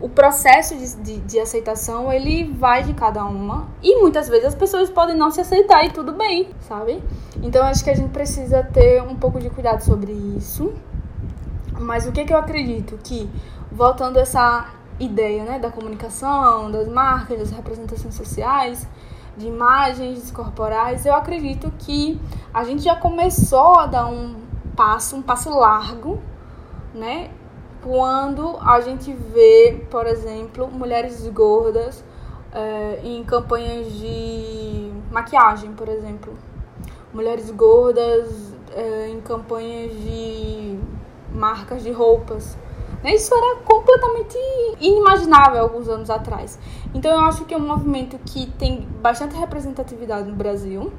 o processo de, de, de, aceitação ele vai de cada uma e muitas vezes as pessoas podem não se aceitar e tudo bem, sabe? Então acho que a gente precisa ter um pouco de cuidado sobre isso. Mas o que, que eu acredito que voltando essa ideia né, da comunicação, das marcas, das representações sociais, de imagens corporais, eu acredito que a gente já começou a dar um passo, um passo largo, né? Quando a gente vê, por exemplo, mulheres gordas é, em campanhas de maquiagem, por exemplo. Mulheres gordas é, em campanhas de marcas de roupas. Isso era completamente inimaginável alguns anos atrás. Então eu acho que é um movimento que tem bastante representatividade no Brasil.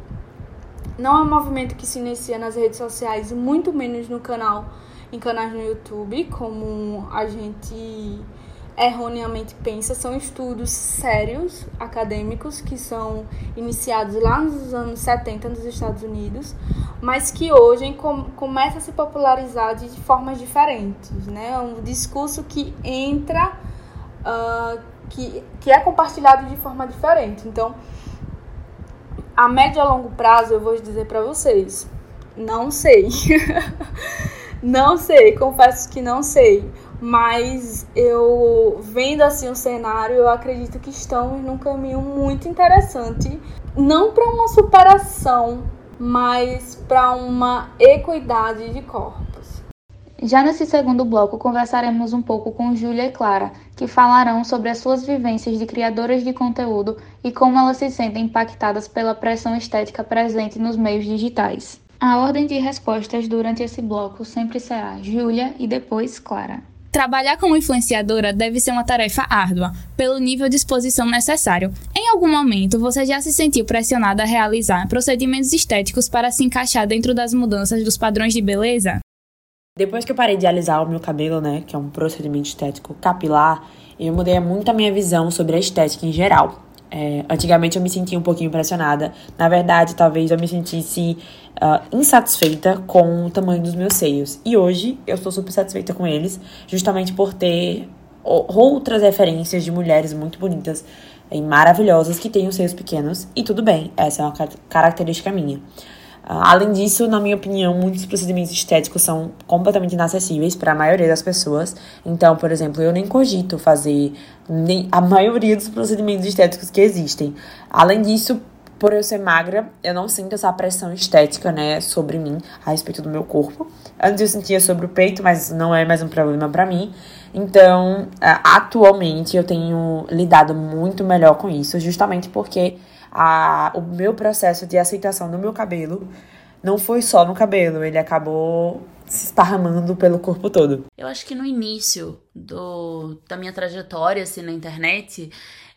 Não é um movimento que se inicia nas redes sociais, muito menos no canal, em canais no YouTube, como a gente erroneamente pensa, são estudos sérios, acadêmicos, que são iniciados lá nos anos 70 nos Estados Unidos, mas que hoje com, começa a se popularizar de formas diferentes, né? É um discurso que entra, uh, que, que é compartilhado de forma diferente. Então, a médio a longo prazo, eu vou dizer para vocês, não sei. *laughs* não sei, confesso que não sei mas eu vendo assim o cenário, eu acredito que estamos num caminho muito interessante, não para uma superação, mas para uma equidade de corpos. Já nesse segundo bloco, conversaremos um pouco com Júlia e Clara, que falarão sobre as suas vivências de criadoras de conteúdo e como elas se sentem impactadas pela pressão estética presente nos meios digitais. A ordem de respostas durante esse bloco sempre será Júlia e depois Clara. Trabalhar como influenciadora deve ser uma tarefa árdua, pelo nível de exposição necessário. Em algum momento, você já se sentiu pressionada a realizar procedimentos estéticos para se encaixar dentro das mudanças dos padrões de beleza? Depois que eu parei de alisar o meu cabelo, né, que é um procedimento estético capilar, eu mudei muito a minha visão sobre a estética em geral. É, antigamente eu me sentia um pouquinho pressionada. Na verdade, talvez eu me sentisse uh, insatisfeita com o tamanho dos meus seios. E hoje eu estou super satisfeita com eles, justamente por ter outras referências de mulheres muito bonitas e maravilhosas que têm os seios pequenos. E tudo bem, essa é uma característica minha. Ah, além disso, na minha opinião, muitos procedimentos estéticos são completamente inacessíveis para a maioria das pessoas. Então, por exemplo, eu nem cogito fazer nem a maioria dos procedimentos estéticos que existem. Além disso, por eu ser magra, eu não sinto essa pressão estética, né, sobre mim, a respeito do meu corpo. Antes eu sentia sobre o peito, mas não é mais um problema para mim. Então, atualmente eu tenho lidado muito melhor com isso, justamente porque a, o meu processo de aceitação do meu cabelo não foi só no cabelo, ele acabou se esparramando pelo corpo todo. Eu acho que no início do, da minha trajetória assim, na internet,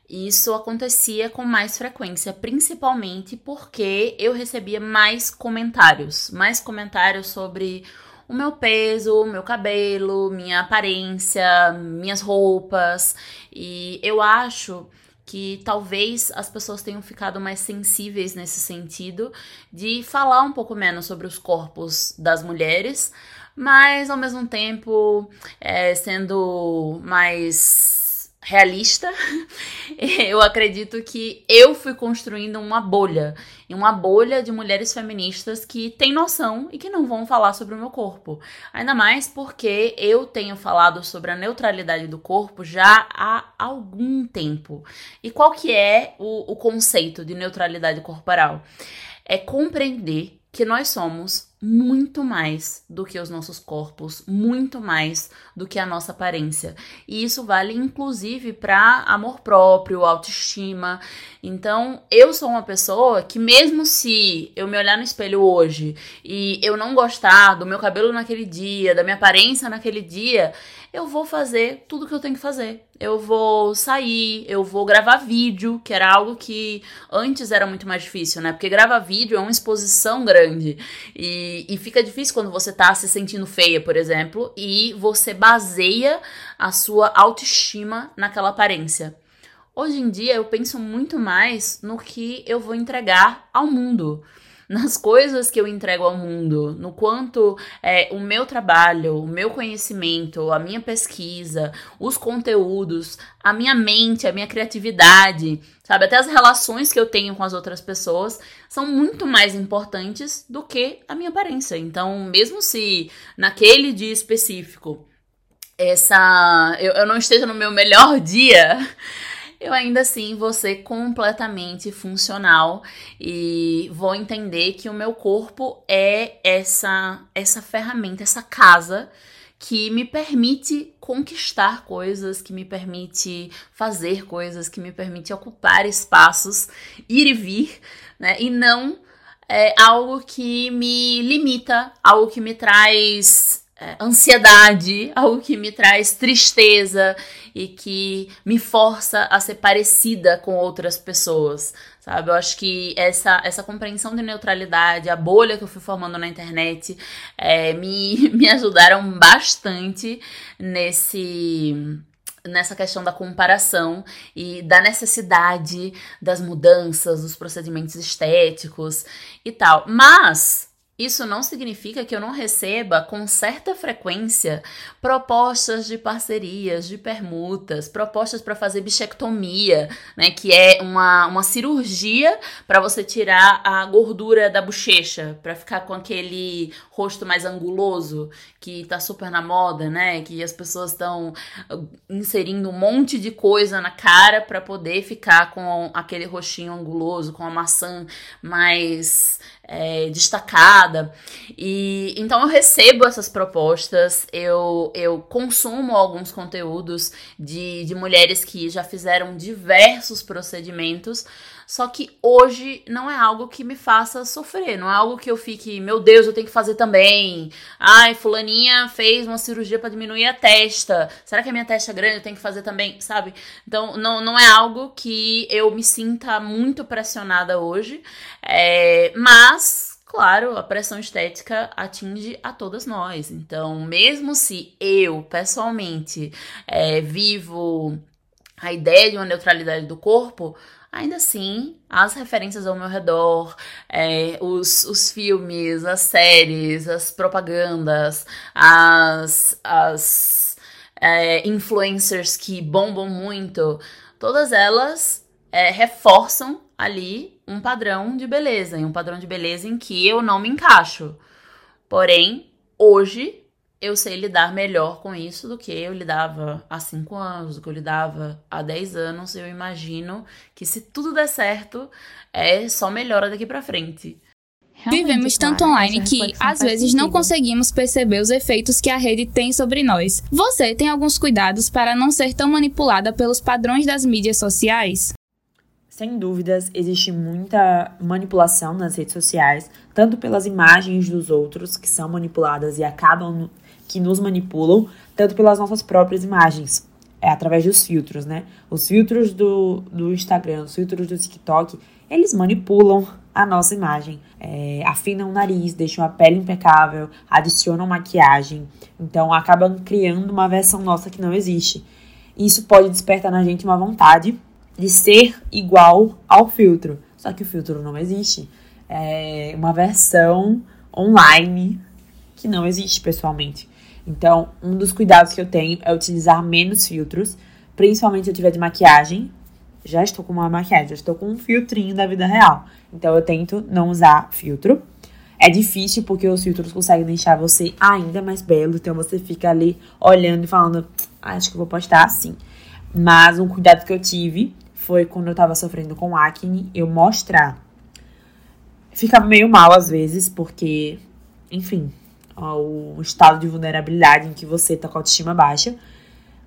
isso acontecia com mais frequência, principalmente porque eu recebia mais comentários, mais comentários sobre o meu peso, meu cabelo, minha aparência, minhas roupas, e eu acho que talvez as pessoas tenham ficado mais sensíveis nesse sentido de falar um pouco menos sobre os corpos das mulheres, mas ao mesmo tempo é, sendo mais realista, *laughs* eu acredito que eu fui construindo uma bolha, uma bolha de mulheres feministas que têm noção e que não vão falar sobre o meu corpo. Ainda mais porque eu tenho falado sobre a neutralidade do corpo já há algum tempo. E qual que é o, o conceito de neutralidade corporal? É compreender que nós somos muito mais do que os nossos corpos, muito mais do que a nossa aparência. E isso vale inclusive para amor próprio, autoestima. Então, eu sou uma pessoa que mesmo se eu me olhar no espelho hoje e eu não gostar do meu cabelo naquele dia, da minha aparência naquele dia, eu vou fazer tudo que eu tenho que fazer. Eu vou sair, eu vou gravar vídeo, que era algo que antes era muito mais difícil, né? Porque gravar vídeo é uma exposição grande. E, e fica difícil quando você tá se sentindo feia, por exemplo, e você baseia a sua autoestima naquela aparência. Hoje em dia eu penso muito mais no que eu vou entregar ao mundo nas coisas que eu entrego ao mundo, no quanto é, o meu trabalho, o meu conhecimento, a minha pesquisa, os conteúdos, a minha mente, a minha criatividade, sabe? Até as relações que eu tenho com as outras pessoas são muito mais importantes do que a minha aparência. Então, mesmo se naquele dia específico essa eu, eu não esteja no meu melhor *laughs* dia eu ainda assim vou ser completamente funcional e vou entender que o meu corpo é essa essa ferramenta, essa casa que me permite conquistar coisas, que me permite fazer coisas, que me permite ocupar espaços, ir e vir, né? E não é algo que me limita, algo que me traz ansiedade, algo que me traz tristeza e que me força a ser parecida com outras pessoas, sabe? Eu acho que essa, essa compreensão de neutralidade, a bolha que eu fui formando na internet, é, me, *laughs* me ajudaram bastante nesse nessa questão da comparação e da necessidade das mudanças, dos procedimentos estéticos e tal. Mas isso não significa que eu não receba com certa frequência propostas de parcerias, de permutas, propostas para fazer bichectomia, né, que é uma, uma cirurgia para você tirar a gordura da bochecha, para ficar com aquele rosto mais anguloso que tá super na moda, né, que as pessoas estão uh, inserindo um monte de coisa na cara para poder ficar com aquele rostinho anguloso, com a maçã mais é, destacada. E então eu recebo essas propostas, eu, eu consumo alguns conteúdos de, de mulheres que já fizeram diversos procedimentos. Só que hoje não é algo que me faça sofrer, não é algo que eu fique, meu Deus, eu tenho que fazer também. Ai, fulaninha fez uma cirurgia para diminuir a testa. Será que a minha testa é grande, eu tenho que fazer também, sabe? Então, não, não é algo que eu me sinta muito pressionada hoje. É, mas claro, a pressão estética atinge a todas nós. Então, mesmo se eu, pessoalmente, é, vivo a ideia de uma neutralidade do corpo, ainda assim, as referências ao meu redor, é, os, os filmes, as séries, as propagandas, as, as é, influencers que bombam muito, todas elas é, reforçam ali um padrão de beleza, e um padrão de beleza em que eu não me encaixo. Porém, hoje eu sei lidar melhor com isso do que eu lidava há 5 anos, do que eu lidava há 10 anos. Eu imagino que se tudo der certo, é só melhora daqui para frente. Realmente, Vivemos tanto online que às vezes sentido. não conseguimos perceber os efeitos que a rede tem sobre nós. Você tem alguns cuidados para não ser tão manipulada pelos padrões das mídias sociais? Sem dúvidas, existe muita manipulação nas redes sociais, tanto pelas imagens dos outros que são manipuladas e acabam que nos manipulam, tanto pelas nossas próprias imagens, é através dos filtros, né? Os filtros do, do Instagram, os filtros do TikTok, eles manipulam a nossa imagem. É, afinam o nariz, deixam a pele impecável, adicionam maquiagem. Então acabam criando uma versão nossa que não existe. Isso pode despertar na gente uma vontade de ser igual ao filtro. Só que o filtro não existe. É uma versão online que não existe pessoalmente. Então, um dos cuidados que eu tenho é utilizar menos filtros, principalmente se eu tiver de maquiagem. Já estou com uma maquiagem, já estou com um filtrinho da vida real. Então, eu tento não usar filtro. É difícil porque os filtros conseguem deixar você ainda mais belo. Então, você fica ali olhando e falando, ah, acho que vou postar assim. Mas um cuidado que eu tive foi quando eu tava sofrendo com acne, eu mostrar. Ficava meio mal às vezes, porque, enfim, ao estado de vulnerabilidade em que você tá com a autoestima baixa.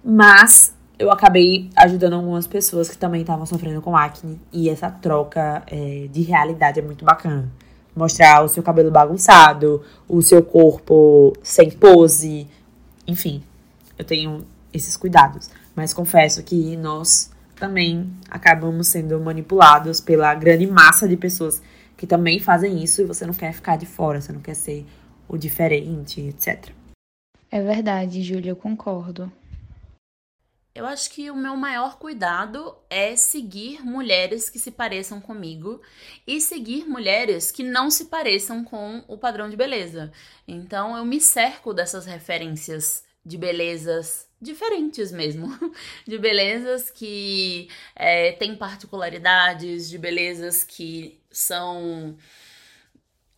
Mas eu acabei ajudando algumas pessoas que também estavam sofrendo com acne. E essa troca é, de realidade é muito bacana. Mostrar o seu cabelo bagunçado, o seu corpo sem pose. Enfim, eu tenho esses cuidados. Mas confesso que nós também acabamos sendo manipulados pela grande massa de pessoas que também fazem isso e você não quer ficar de fora, você não quer ser o diferente, etc. É verdade, Júlia, eu concordo. Eu acho que o meu maior cuidado é seguir mulheres que se pareçam comigo e seguir mulheres que não se pareçam com o padrão de beleza. Então eu me cerco dessas referências de belezas diferentes mesmo, *laughs* de belezas que é, têm particularidades, de belezas que são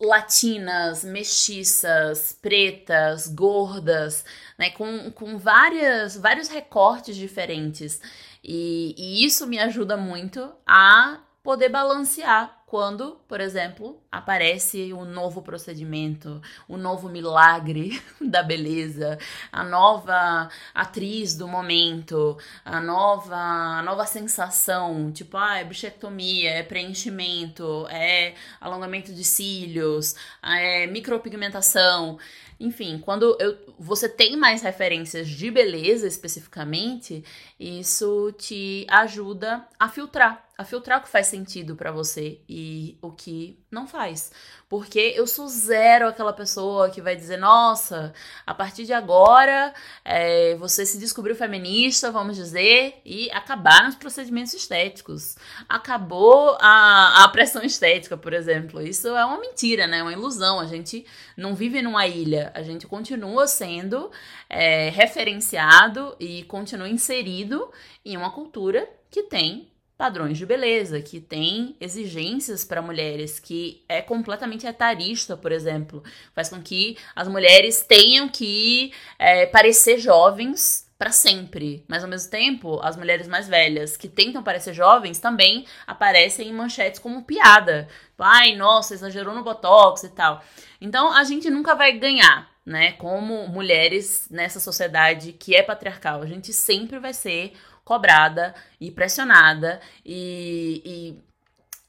latinas, mestiças, pretas, gordas, né, com, com várias, vários recortes diferentes. E, e isso me ajuda muito a poder balancear quando, por exemplo, aparece um novo procedimento, o um novo milagre *laughs* da beleza, a nova atriz do momento, a nova, a nova sensação, tipo, ah, é bichectomia, é preenchimento, é alongamento de cílios, é micropigmentação. Enfim, quando eu, você tem mais referências de beleza especificamente, isso te ajuda a filtrar, a filtrar o que faz sentido para você e o que não faz. Porque eu sou zero aquela pessoa que vai dizer, nossa, a partir de agora é, você se descobriu feminista, vamos dizer, e acabaram os procedimentos estéticos. Acabou a, a pressão estética, por exemplo. Isso é uma mentira, né? Uma ilusão. A gente não vive numa ilha. A gente continua sendo é, referenciado e continua inserido em uma cultura que tem padrões de beleza, que tem exigências para mulheres, que é completamente etarista, por exemplo. Faz com que as mulheres tenham que é, parecer jovens para sempre. Mas ao mesmo tempo, as mulheres mais velhas que tentam parecer jovens também aparecem em manchetes como piada. Ai, nossa, exagerou no botox e tal. Então a gente nunca vai ganhar, né? Como mulheres nessa sociedade que é patriarcal, a gente sempre vai ser cobrada e pressionada e, e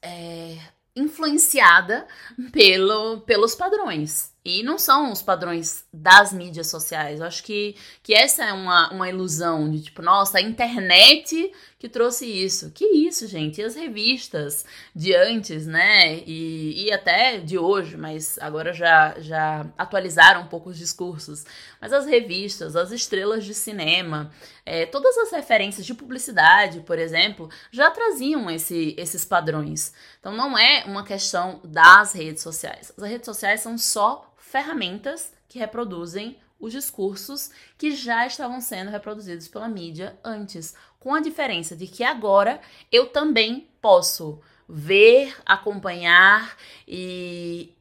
é, influenciada pelo, pelos padrões. E não são os padrões das mídias sociais. Eu acho que, que essa é uma, uma ilusão de tipo, nossa, a internet que trouxe isso. Que isso, gente? E as revistas de antes, né? E, e até de hoje, mas agora já, já atualizaram um pouco os discursos. Mas as revistas, as estrelas de cinema, é, todas as referências de publicidade, por exemplo, já traziam esse, esses padrões. Então não é uma questão das redes sociais. As redes sociais são só ferramentas que reproduzem os discursos que já estavam sendo reproduzidos pela mídia antes, com a diferença de que agora eu também posso ver, acompanhar e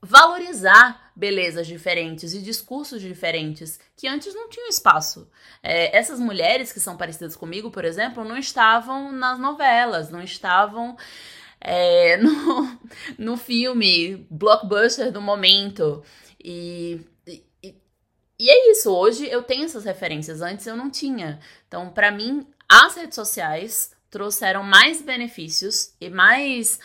valorizar belezas diferentes e discursos diferentes que antes não tinham espaço. É, essas mulheres que são parecidas comigo, por exemplo, não estavam nas novelas, não estavam é, *laughs* no, no filme blockbuster do momento. E, e, e é isso, hoje eu tenho essas referências, antes eu não tinha. Então, para mim, as redes sociais trouxeram mais benefícios e mais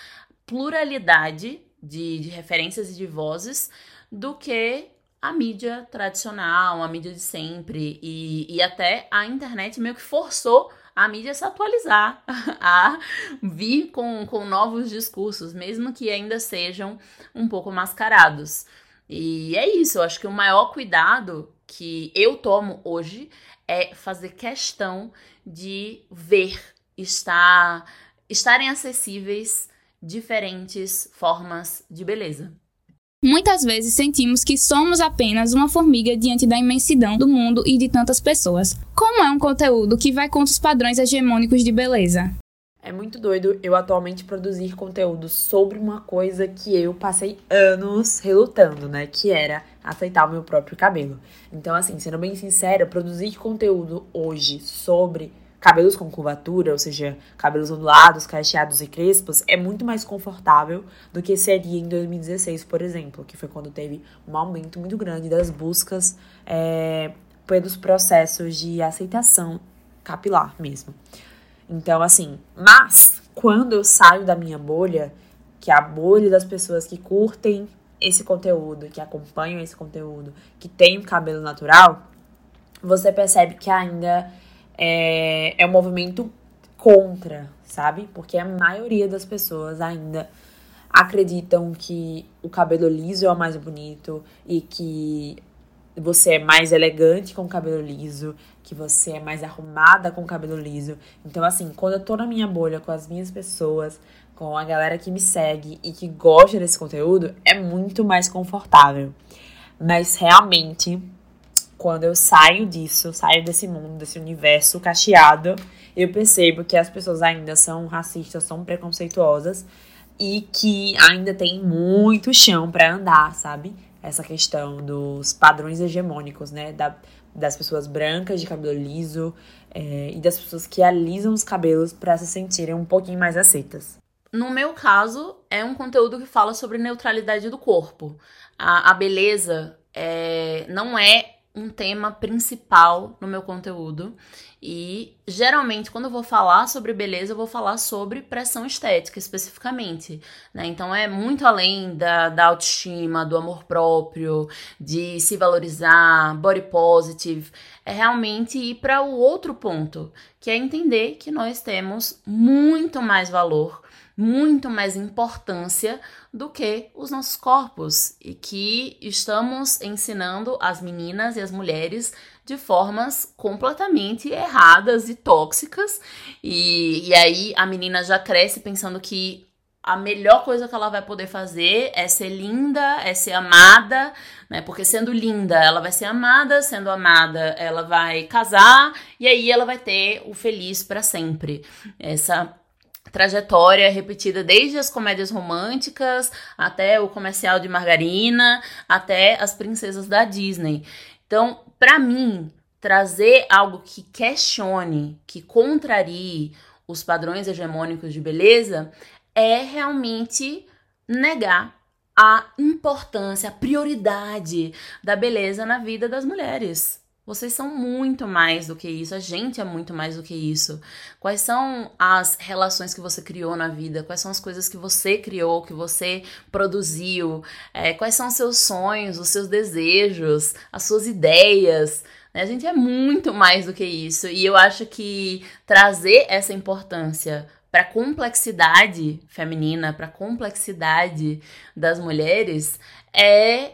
pluralidade de, de referências e de vozes do que a mídia tradicional, a mídia de sempre. E, e até a internet meio que forçou a mídia se atualizar, *laughs* a vir com, com novos discursos, mesmo que ainda sejam um pouco mascarados. E é isso, eu acho que o maior cuidado que eu tomo hoje é fazer questão de ver, estar, estarem acessíveis diferentes formas de beleza. Muitas vezes sentimos que somos apenas uma formiga diante da imensidão do mundo e de tantas pessoas. Como é um conteúdo que vai contra os padrões hegemônicos de beleza? É muito doido eu atualmente produzir conteúdo sobre uma coisa que eu passei anos relutando, né? Que era aceitar o meu próprio cabelo. Então, assim, sendo bem sincera, produzir conteúdo hoje sobre cabelos com curvatura, ou seja, cabelos ondulados, cacheados e crespos, é muito mais confortável do que seria em 2016, por exemplo, que foi quando teve um aumento muito grande das buscas é, pelos processos de aceitação capilar mesmo. Então, assim, mas quando eu saio da minha bolha, que é a bolha das pessoas que curtem esse conteúdo, que acompanham esse conteúdo, que tem cabelo natural, você percebe que ainda é, é um movimento contra, sabe? Porque a maioria das pessoas ainda acreditam que o cabelo liso é o mais bonito e que você é mais elegante com o cabelo liso, que você é mais arrumada com o cabelo liso. Então, assim, quando eu tô na minha bolha com as minhas pessoas, com a galera que me segue e que gosta desse conteúdo, é muito mais confortável. Mas realmente quando eu saio disso, saio desse mundo, desse universo cacheado, eu percebo que as pessoas ainda são racistas, são preconceituosas e que ainda tem muito chão para andar, sabe? Essa questão dos padrões hegemônicos, né? Da, das pessoas brancas de cabelo liso é, e das pessoas que alisam os cabelos para se sentirem um pouquinho mais aceitas. No meu caso, é um conteúdo que fala sobre neutralidade do corpo. A, a beleza é, não é um tema principal no meu conteúdo. E geralmente, quando eu vou falar sobre beleza, eu vou falar sobre pressão estética especificamente. Né? Então, é muito além da, da autoestima, do amor próprio, de se valorizar, body positive. É realmente ir para o outro ponto, que é entender que nós temos muito mais valor muito mais importância do que os nossos corpos e que estamos ensinando as meninas e as mulheres de formas completamente erradas e tóxicas. E, e aí a menina já cresce pensando que a melhor coisa que ela vai poder fazer é ser linda, é ser amada, né? Porque sendo linda, ela vai ser amada, sendo amada, ela vai casar e aí ela vai ter o feliz para sempre. Essa trajetória repetida desde as comédias românticas até o comercial de margarina, até as princesas da Disney. Então, para mim, trazer algo que questione, que contrarie os padrões hegemônicos de beleza, é realmente negar a importância, a prioridade da beleza na vida das mulheres. Vocês são muito mais do que isso, a gente é muito mais do que isso. Quais são as relações que você criou na vida? Quais são as coisas que você criou, que você produziu? É, quais são os seus sonhos, os seus desejos, as suas ideias? Né? A gente é muito mais do que isso. E eu acho que trazer essa importância para a complexidade feminina, para a complexidade das mulheres, é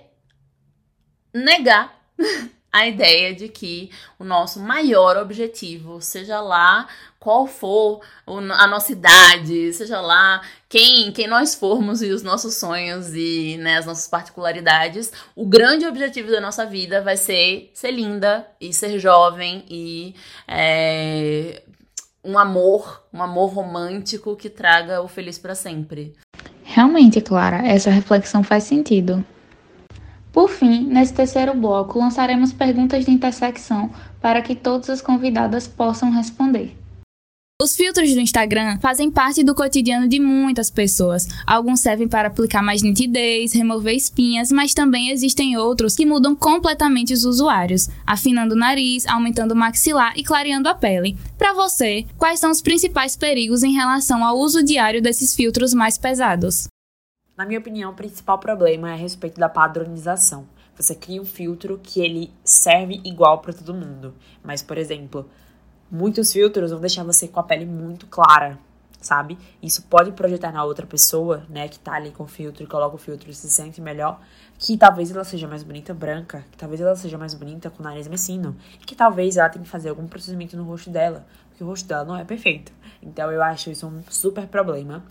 negar *laughs* a ideia de que o nosso maior objetivo, seja lá qual for a nossa idade, seja lá quem, quem nós formos e os nossos sonhos e né, as nossas particularidades, o grande objetivo da nossa vida vai ser ser linda e ser jovem e é, um amor, um amor romântico que traga o feliz para sempre. Realmente, Clara, essa reflexão faz sentido. Por fim, nesse terceiro bloco, lançaremos perguntas de intersecção para que todas as convidadas possam responder. Os filtros do Instagram fazem parte do cotidiano de muitas pessoas. Alguns servem para aplicar mais nitidez, remover espinhas, mas também existem outros que mudam completamente os usuários, afinando o nariz, aumentando o maxilar e clareando a pele. Para você, quais são os principais perigos em relação ao uso diário desses filtros mais pesados? Na minha opinião, o principal problema é a respeito da padronização. Você cria um filtro que ele serve igual para todo mundo. Mas, por exemplo, muitos filtros vão deixar você com a pele muito clara, sabe? Isso pode projetar na outra pessoa, né, que tá ali com o filtro e coloca o filtro e se sente melhor, que talvez ela seja mais bonita branca, que talvez ela seja mais bonita com o nariz mecino, e que talvez ela tenha que fazer algum procedimento no rosto dela, porque o rosto dela não é perfeito. Então eu acho isso um super problema.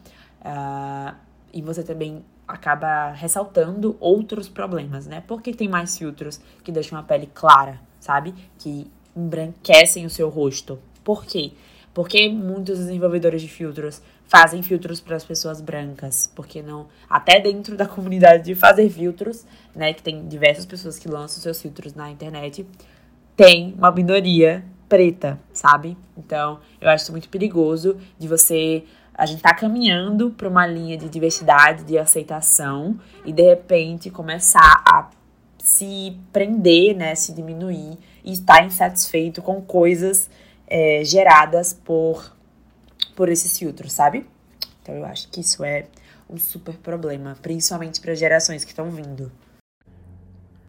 Uh, e você também acaba ressaltando outros problemas, né? Porque tem mais filtros que deixam a pele clara, sabe? Que embranquecem o seu rosto. Por quê? Porque muitos desenvolvedores de filtros fazem filtros para as pessoas brancas, porque não, até dentro da comunidade de fazer filtros, né, que tem diversas pessoas que lançam seus filtros na internet, tem uma minoria preta, sabe? Então, eu acho isso muito perigoso de você a gente tá caminhando para uma linha de diversidade, de aceitação e de repente começar a se prender, né, se diminuir e estar insatisfeito com coisas é, geradas por por esses filtros, sabe? Então eu acho que isso é um super problema, principalmente para gerações que estão vindo.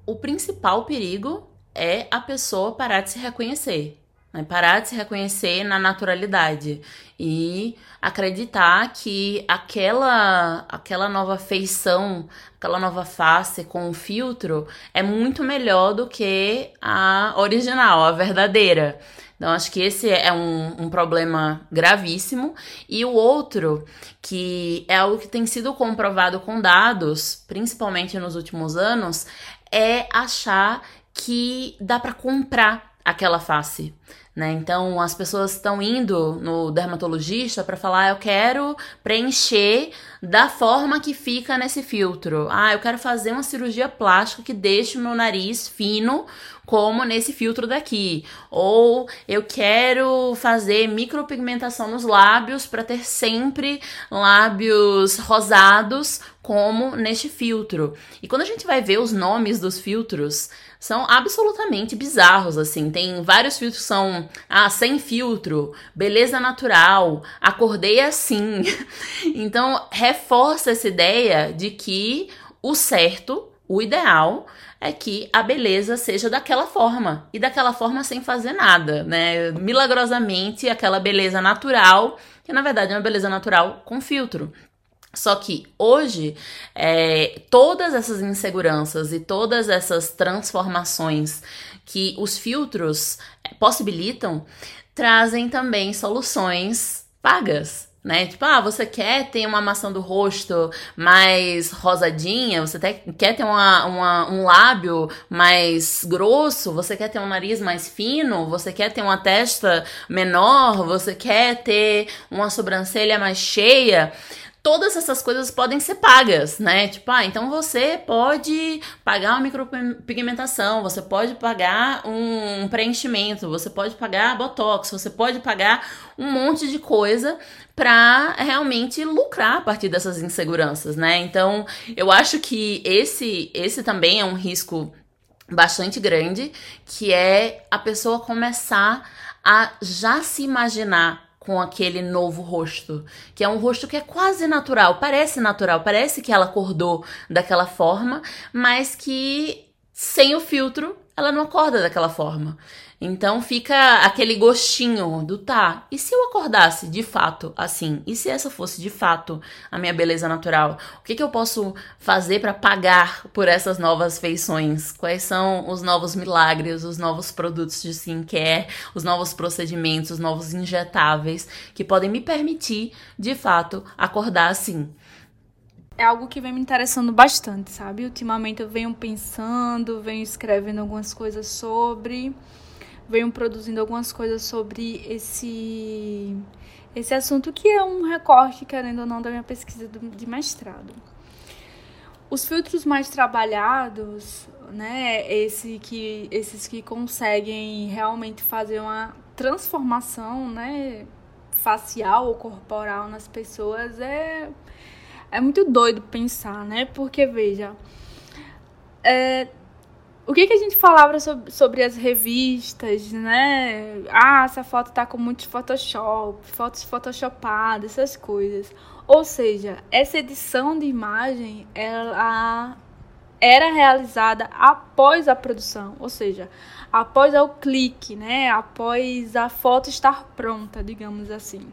O principal perigo é a pessoa parar de se reconhecer. Né? Parar de se reconhecer na naturalidade e acreditar que aquela, aquela nova feição, aquela nova face com o filtro é muito melhor do que a original, a verdadeira. Então, acho que esse é um, um, problema gravíssimo. E o outro, que é algo que tem sido comprovado com dados, principalmente nos últimos anos, é achar que dá para comprar aquela face. Né? Então, as pessoas estão indo no dermatologista para falar: eu quero preencher da forma que fica nesse filtro. Ah, eu quero fazer uma cirurgia plástica que deixe o meu nariz fino, como nesse filtro daqui. Ou eu quero fazer micropigmentação nos lábios para ter sempre lábios rosados, como neste filtro. E quando a gente vai ver os nomes dos filtros, são absolutamente bizarros, assim. Tem vários filtros que são, ah, sem filtro, beleza natural, acordei assim. *laughs* então, reforça essa ideia de que o certo, o ideal, é que a beleza seja daquela forma e daquela forma sem fazer nada, né? Milagrosamente, aquela beleza natural, que na verdade é uma beleza natural com filtro. Só que hoje, é, todas essas inseguranças e todas essas transformações que os filtros é, possibilitam trazem também soluções pagas. Né? Tipo, ah, você quer ter uma maçã do rosto mais rosadinha, você quer ter uma, uma, um lábio mais grosso, você quer ter um nariz mais fino, você quer ter uma testa menor, você quer ter uma sobrancelha mais cheia todas essas coisas podem ser pagas, né? Tipo, ah, então você pode pagar uma micropigmentação, você pode pagar um preenchimento, você pode pagar botox, você pode pagar um monte de coisa para realmente lucrar a partir dessas inseguranças, né? Então, eu acho que esse esse também é um risco bastante grande, que é a pessoa começar a já se imaginar com aquele novo rosto, que é um rosto que é quase natural, parece natural, parece que ela acordou daquela forma, mas que sem o filtro ela não acorda daquela forma. Então fica aquele gostinho do tá. E se eu acordasse de fato assim? E se essa fosse de fato a minha beleza natural? O que, que eu posso fazer para pagar por essas novas feições? Quais são os novos milagres, os novos produtos de skincare, os novos procedimentos, os novos injetáveis que podem me permitir de fato acordar assim? é algo que vem me interessando bastante, sabe? Ultimamente eu venho pensando, venho escrevendo algumas coisas sobre venho produzindo algumas coisas sobre esse esse assunto que é um recorte, querendo ou não, da minha pesquisa de mestrado. Os filtros mais trabalhados, né, esse que, esses que conseguem realmente fazer uma transformação, né, facial ou corporal nas pessoas é é muito doido pensar, né? Porque veja, é, o que, que a gente falava sobre, sobre as revistas, né? Ah, essa foto tá com muitos Photoshop, fotos photoshopadas, essas coisas. Ou seja, essa edição de imagem, ela era realizada após a produção, ou seja, após o clique, né? Após a foto estar pronta, digamos assim.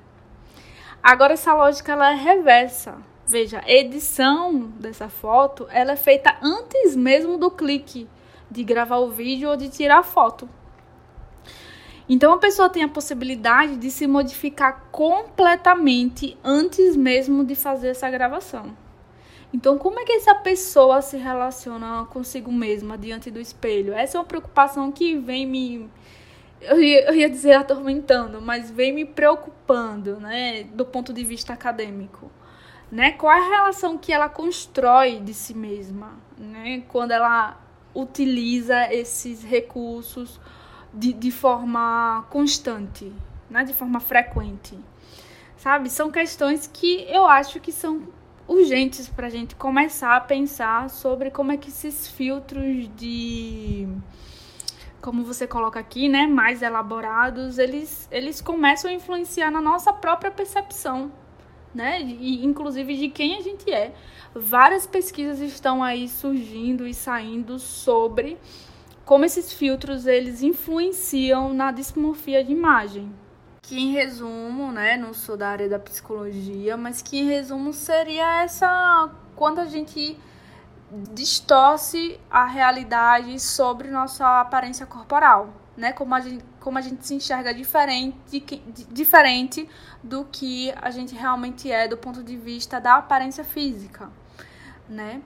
Agora essa lógica ela é reversa. Veja, a edição dessa foto, ela é feita antes mesmo do clique de gravar o vídeo ou de tirar foto. Então a pessoa tem a possibilidade de se modificar completamente antes mesmo de fazer essa gravação. Então, como é que essa pessoa se relaciona consigo mesma diante do espelho? Essa é uma preocupação que vem me. Eu ia, dizer atormentando, mas vem me preocupando, né, do ponto de vista acadêmico. Né? Qual é a relação que ela constrói de si mesma, né? Quando ela utiliza esses recursos de, de forma constante, né? de forma frequente. Sabe? São questões que eu acho que são urgentes para a gente começar a pensar sobre como é que esses filtros de como você coloca aqui, né, mais elaborados, eles, eles começam a influenciar na nossa própria percepção, né, e inclusive de quem a gente é. Várias pesquisas estão aí surgindo e saindo sobre como esses filtros eles influenciam na dismorfia de imagem. Que em resumo, né, não sou da área da psicologia, mas que em resumo seria essa quando a gente distorce a realidade sobre nossa aparência corporal, né? Como a gente, como a gente se enxerga diferente, diferente do que a gente realmente é do ponto de vista da aparência física, né?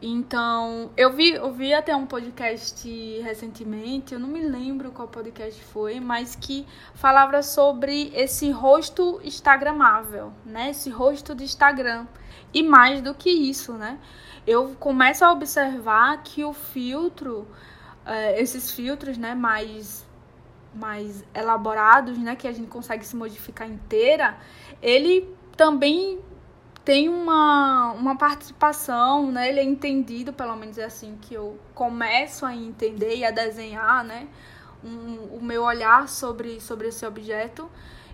Então, eu vi, eu vi até um podcast recentemente, eu não me lembro qual podcast foi, mas que falava sobre esse rosto instagramável, né? Esse rosto de Instagram. E mais do que isso, né? Eu começo a observar que o filtro, é, esses filtros, né, mais mais elaborados, né, que a gente consegue se modificar inteira, ele também tem uma, uma participação, né, ele é entendido, pelo menos é assim que eu começo a entender e a desenhar, né, um, o meu olhar sobre, sobre esse objeto,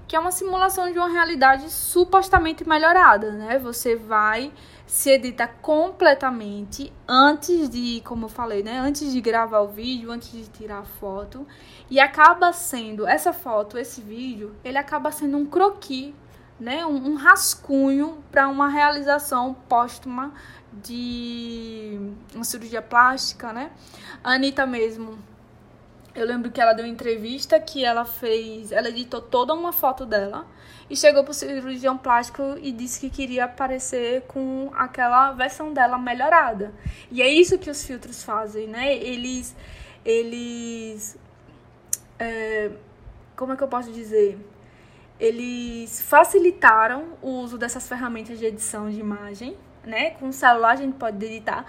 que é uma simulação de uma realidade supostamente melhorada, né, você vai se edita completamente antes de, como eu falei, né, antes de gravar o vídeo, antes de tirar a foto, e acaba sendo essa foto, esse vídeo, ele acaba sendo um croquis, né, um, um rascunho para uma realização póstuma de uma cirurgia plástica, né? A Anitta mesmo eu lembro que ela deu uma entrevista que ela fez, ela editou toda uma foto dela e chegou pro cirurgião plástico e disse que queria aparecer com aquela versão dela melhorada. E é isso que os filtros fazem, né? Eles eles é, como é que eu posso dizer? Eles facilitaram o uso dessas ferramentas de edição de imagem, né? Com o celular a gente pode editar.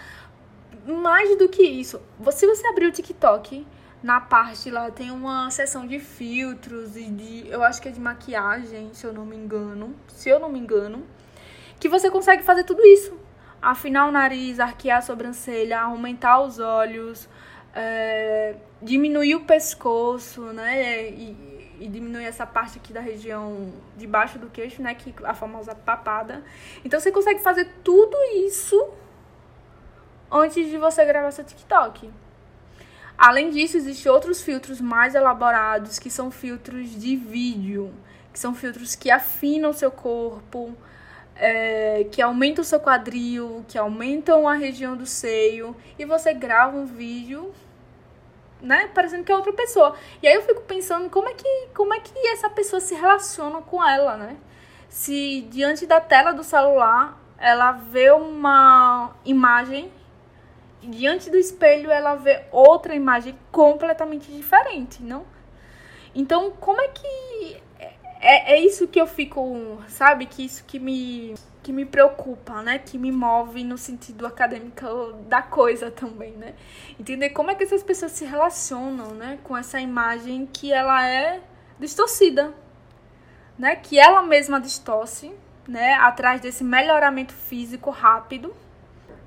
Mais do que isso, se você abrir o TikTok, na parte lá tem uma seção de filtros e de, eu acho que é de maquiagem, se eu não me engano, se eu não me engano, que você consegue fazer tudo isso. Afinar o nariz, arquear a sobrancelha, aumentar os olhos, é, diminuir o pescoço, né? E, e, diminuir essa parte aqui da região de baixo do queixo, né? Que a famosa papada. Então você consegue fazer tudo isso antes de você gravar seu TikTok. Além disso, existem outros filtros mais elaborados, que são filtros de vídeo, que são filtros que afinam seu corpo, é, que aumentam seu quadril, que aumentam a região do seio, e você grava um vídeo, né, parecendo que é outra pessoa. E aí eu fico pensando como é que, como é que essa pessoa se relaciona com ela, né? Se diante da tela do celular ela vê uma imagem diante do espelho ela vê outra imagem completamente diferente, não? Então, como é que é, é isso que eu fico, sabe? Que isso que me que me preocupa, né? Que me move no sentido acadêmico da coisa também, né? Entender como é que essas pessoas se relacionam, né? Com essa imagem que ela é distorcida, né? Que ela mesma distorce, né? Atrás desse melhoramento físico rápido,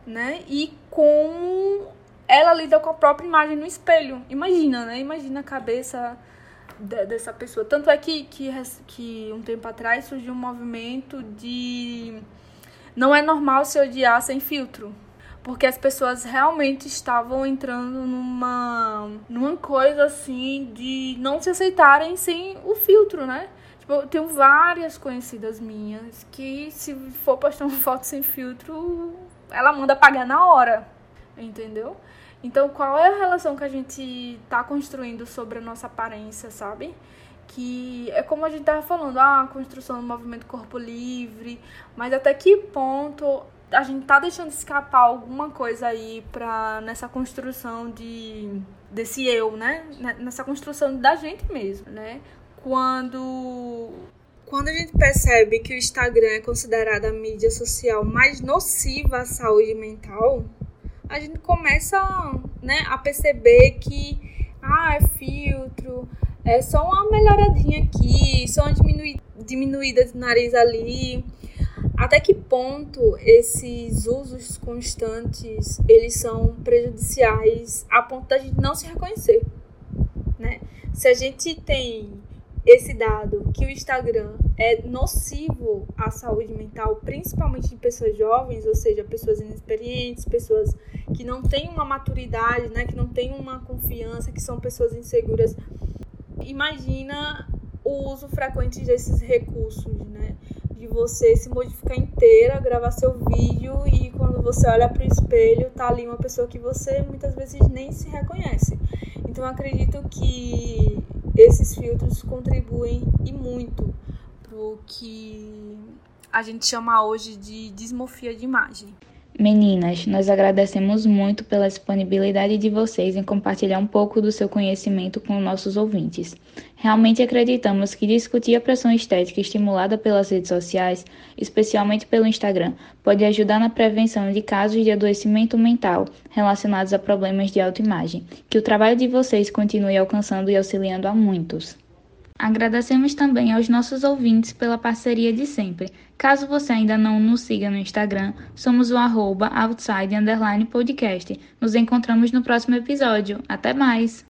né? E com ela lida com a própria imagem no espelho. Imagina, né? Imagina a cabeça dessa pessoa. Tanto é que, que, que um tempo atrás surgiu um movimento de não é normal se odiar sem filtro. Porque as pessoas realmente estavam entrando numa, numa coisa assim de não se aceitarem sem o filtro, né? Tipo, eu tenho várias conhecidas minhas que se for postar uma foto sem filtro, ela manda pagar na hora, entendeu? Então, qual é a relação que a gente tá construindo sobre a nossa aparência, sabe? Que é como a gente tava falando, ah, a construção do movimento corpo livre, mas até que ponto a gente tá deixando escapar alguma coisa aí pra, nessa construção de desse eu, né? Nessa construção da gente mesmo, né? Quando quando a gente percebe que o Instagram é considerado a mídia social mais nociva à saúde mental, a gente começa né, a perceber que ah, é filtro, é só uma melhoradinha aqui, só uma diminuída, diminuída de nariz ali. Até que ponto esses usos constantes eles são prejudiciais a ponto da gente não se reconhecer, né? Se a gente tem esse dado que o Instagram é nocivo à saúde mental, principalmente de pessoas jovens, ou seja, pessoas inexperientes, pessoas que não têm uma maturidade, né, que não têm uma confiança, que são pessoas inseguras. Imagina o uso frequente desses recursos, né? De você se modificar inteira, gravar seu vídeo e quando você olha para o espelho, tá ali uma pessoa que você muitas vezes nem se reconhece. Então acredito que esses filtros contribuem e muito para o que a gente chama hoje de dismorfia de imagem. Meninas, nós agradecemos muito pela disponibilidade de vocês em compartilhar um pouco do seu conhecimento com nossos ouvintes. Realmente acreditamos que discutir a pressão estética estimulada pelas redes sociais, especialmente pelo Instagram, pode ajudar na prevenção de casos de adoecimento mental relacionados a problemas de autoimagem. Que o trabalho de vocês continue alcançando e auxiliando a muitos. Agradecemos também aos nossos ouvintes pela parceria de sempre. Caso você ainda não nos siga no Instagram, somos o arroba outside podcast. Nos encontramos no próximo episódio. Até mais!